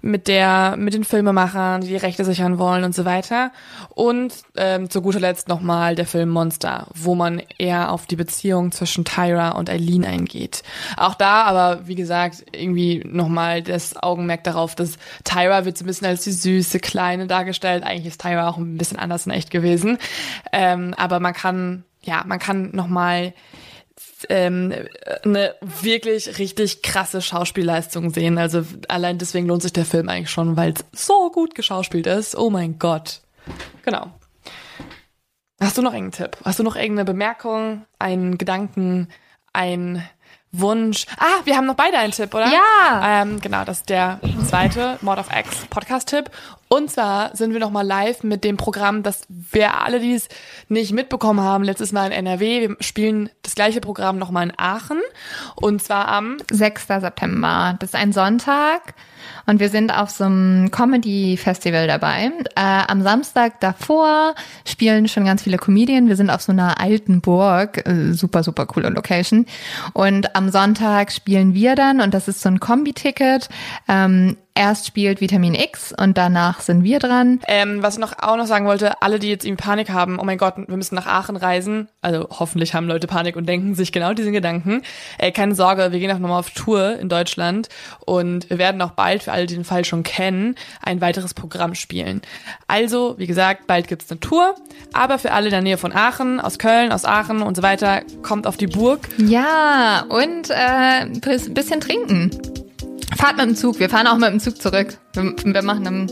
mit der, mit den Filmemachern, die die Rechte sichern wollen und so weiter. Und ähm, zu guter Letzt nochmal der Film Monster, wo man eher auf die Beziehung zwischen Tyra und Eileen eingeht. Auch da aber, wie gesagt, irgendwie nochmal das Augenmerk darauf, dass Tyra wird so ein bisschen als die süße Kleine dargestellt. Eigentlich ist Tyra auch ein bisschen anders in echt gewesen. Ähm, aber man kann, ja, man kann nochmal ähm, eine wirklich richtig krasse Schauspielleistung sehen. Also allein deswegen lohnt sich der Film eigentlich schon, weil es so gut geschauspielt ist. Oh mein Gott. Genau. Hast du noch irgendeinen Tipp? Hast du noch irgendeine Bemerkung, einen Gedanken, ein Wunsch? Ah, wir haben noch beide einen Tipp, oder? Ja. Ähm, genau, das ist der zweite Mod of X Podcast-Tipp. Und zwar sind wir noch mal live mit dem Programm, das wir alle, die es nicht mitbekommen haben, letztes Mal in NRW. Wir spielen das gleiche Programm noch mal in Aachen. Und zwar am 6. September. Das ist ein Sonntag. Und wir sind auf so einem Comedy-Festival dabei. Äh, am Samstag davor spielen schon ganz viele Comedien. Wir sind auf so einer alten Burg. Äh, super, super coole Location. Und am Sonntag spielen wir dann, und das ist so ein Kombi-Ticket. Ähm, erst spielt Vitamin X und danach sind wir dran. Ähm, was ich noch auch noch sagen wollte, alle, die jetzt irgendwie Panik haben, oh mein Gott, wir müssen nach Aachen reisen. Also hoffentlich haben Leute Panik und denken sich genau diesen Gedanken. Äh, keine Sorge, wir gehen auch nochmal auf Tour in Deutschland und wir werden auch bald, für alle, die den Fall schon kennen, ein weiteres Programm spielen. Also, wie gesagt, bald gibt's eine Tour, aber für alle in der Nähe von Aachen, aus Köln, aus Aachen und so weiter, kommt auf die Burg. Ja, und äh, bis- bisschen trinken. Fahrt mit dem Zug. Wir fahren auch mit dem Zug zurück. Wir, wir machen einen.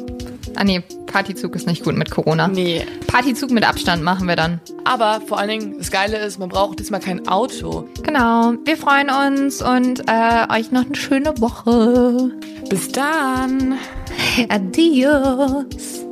Ah nee, Partyzug ist nicht gut mit Corona. Nee. Partyzug mit Abstand machen wir dann. Aber vor allen Dingen, das Geile ist, man braucht diesmal kein Auto. Genau. Wir freuen uns und äh, euch noch eine schöne Woche. Bis dann! Adios.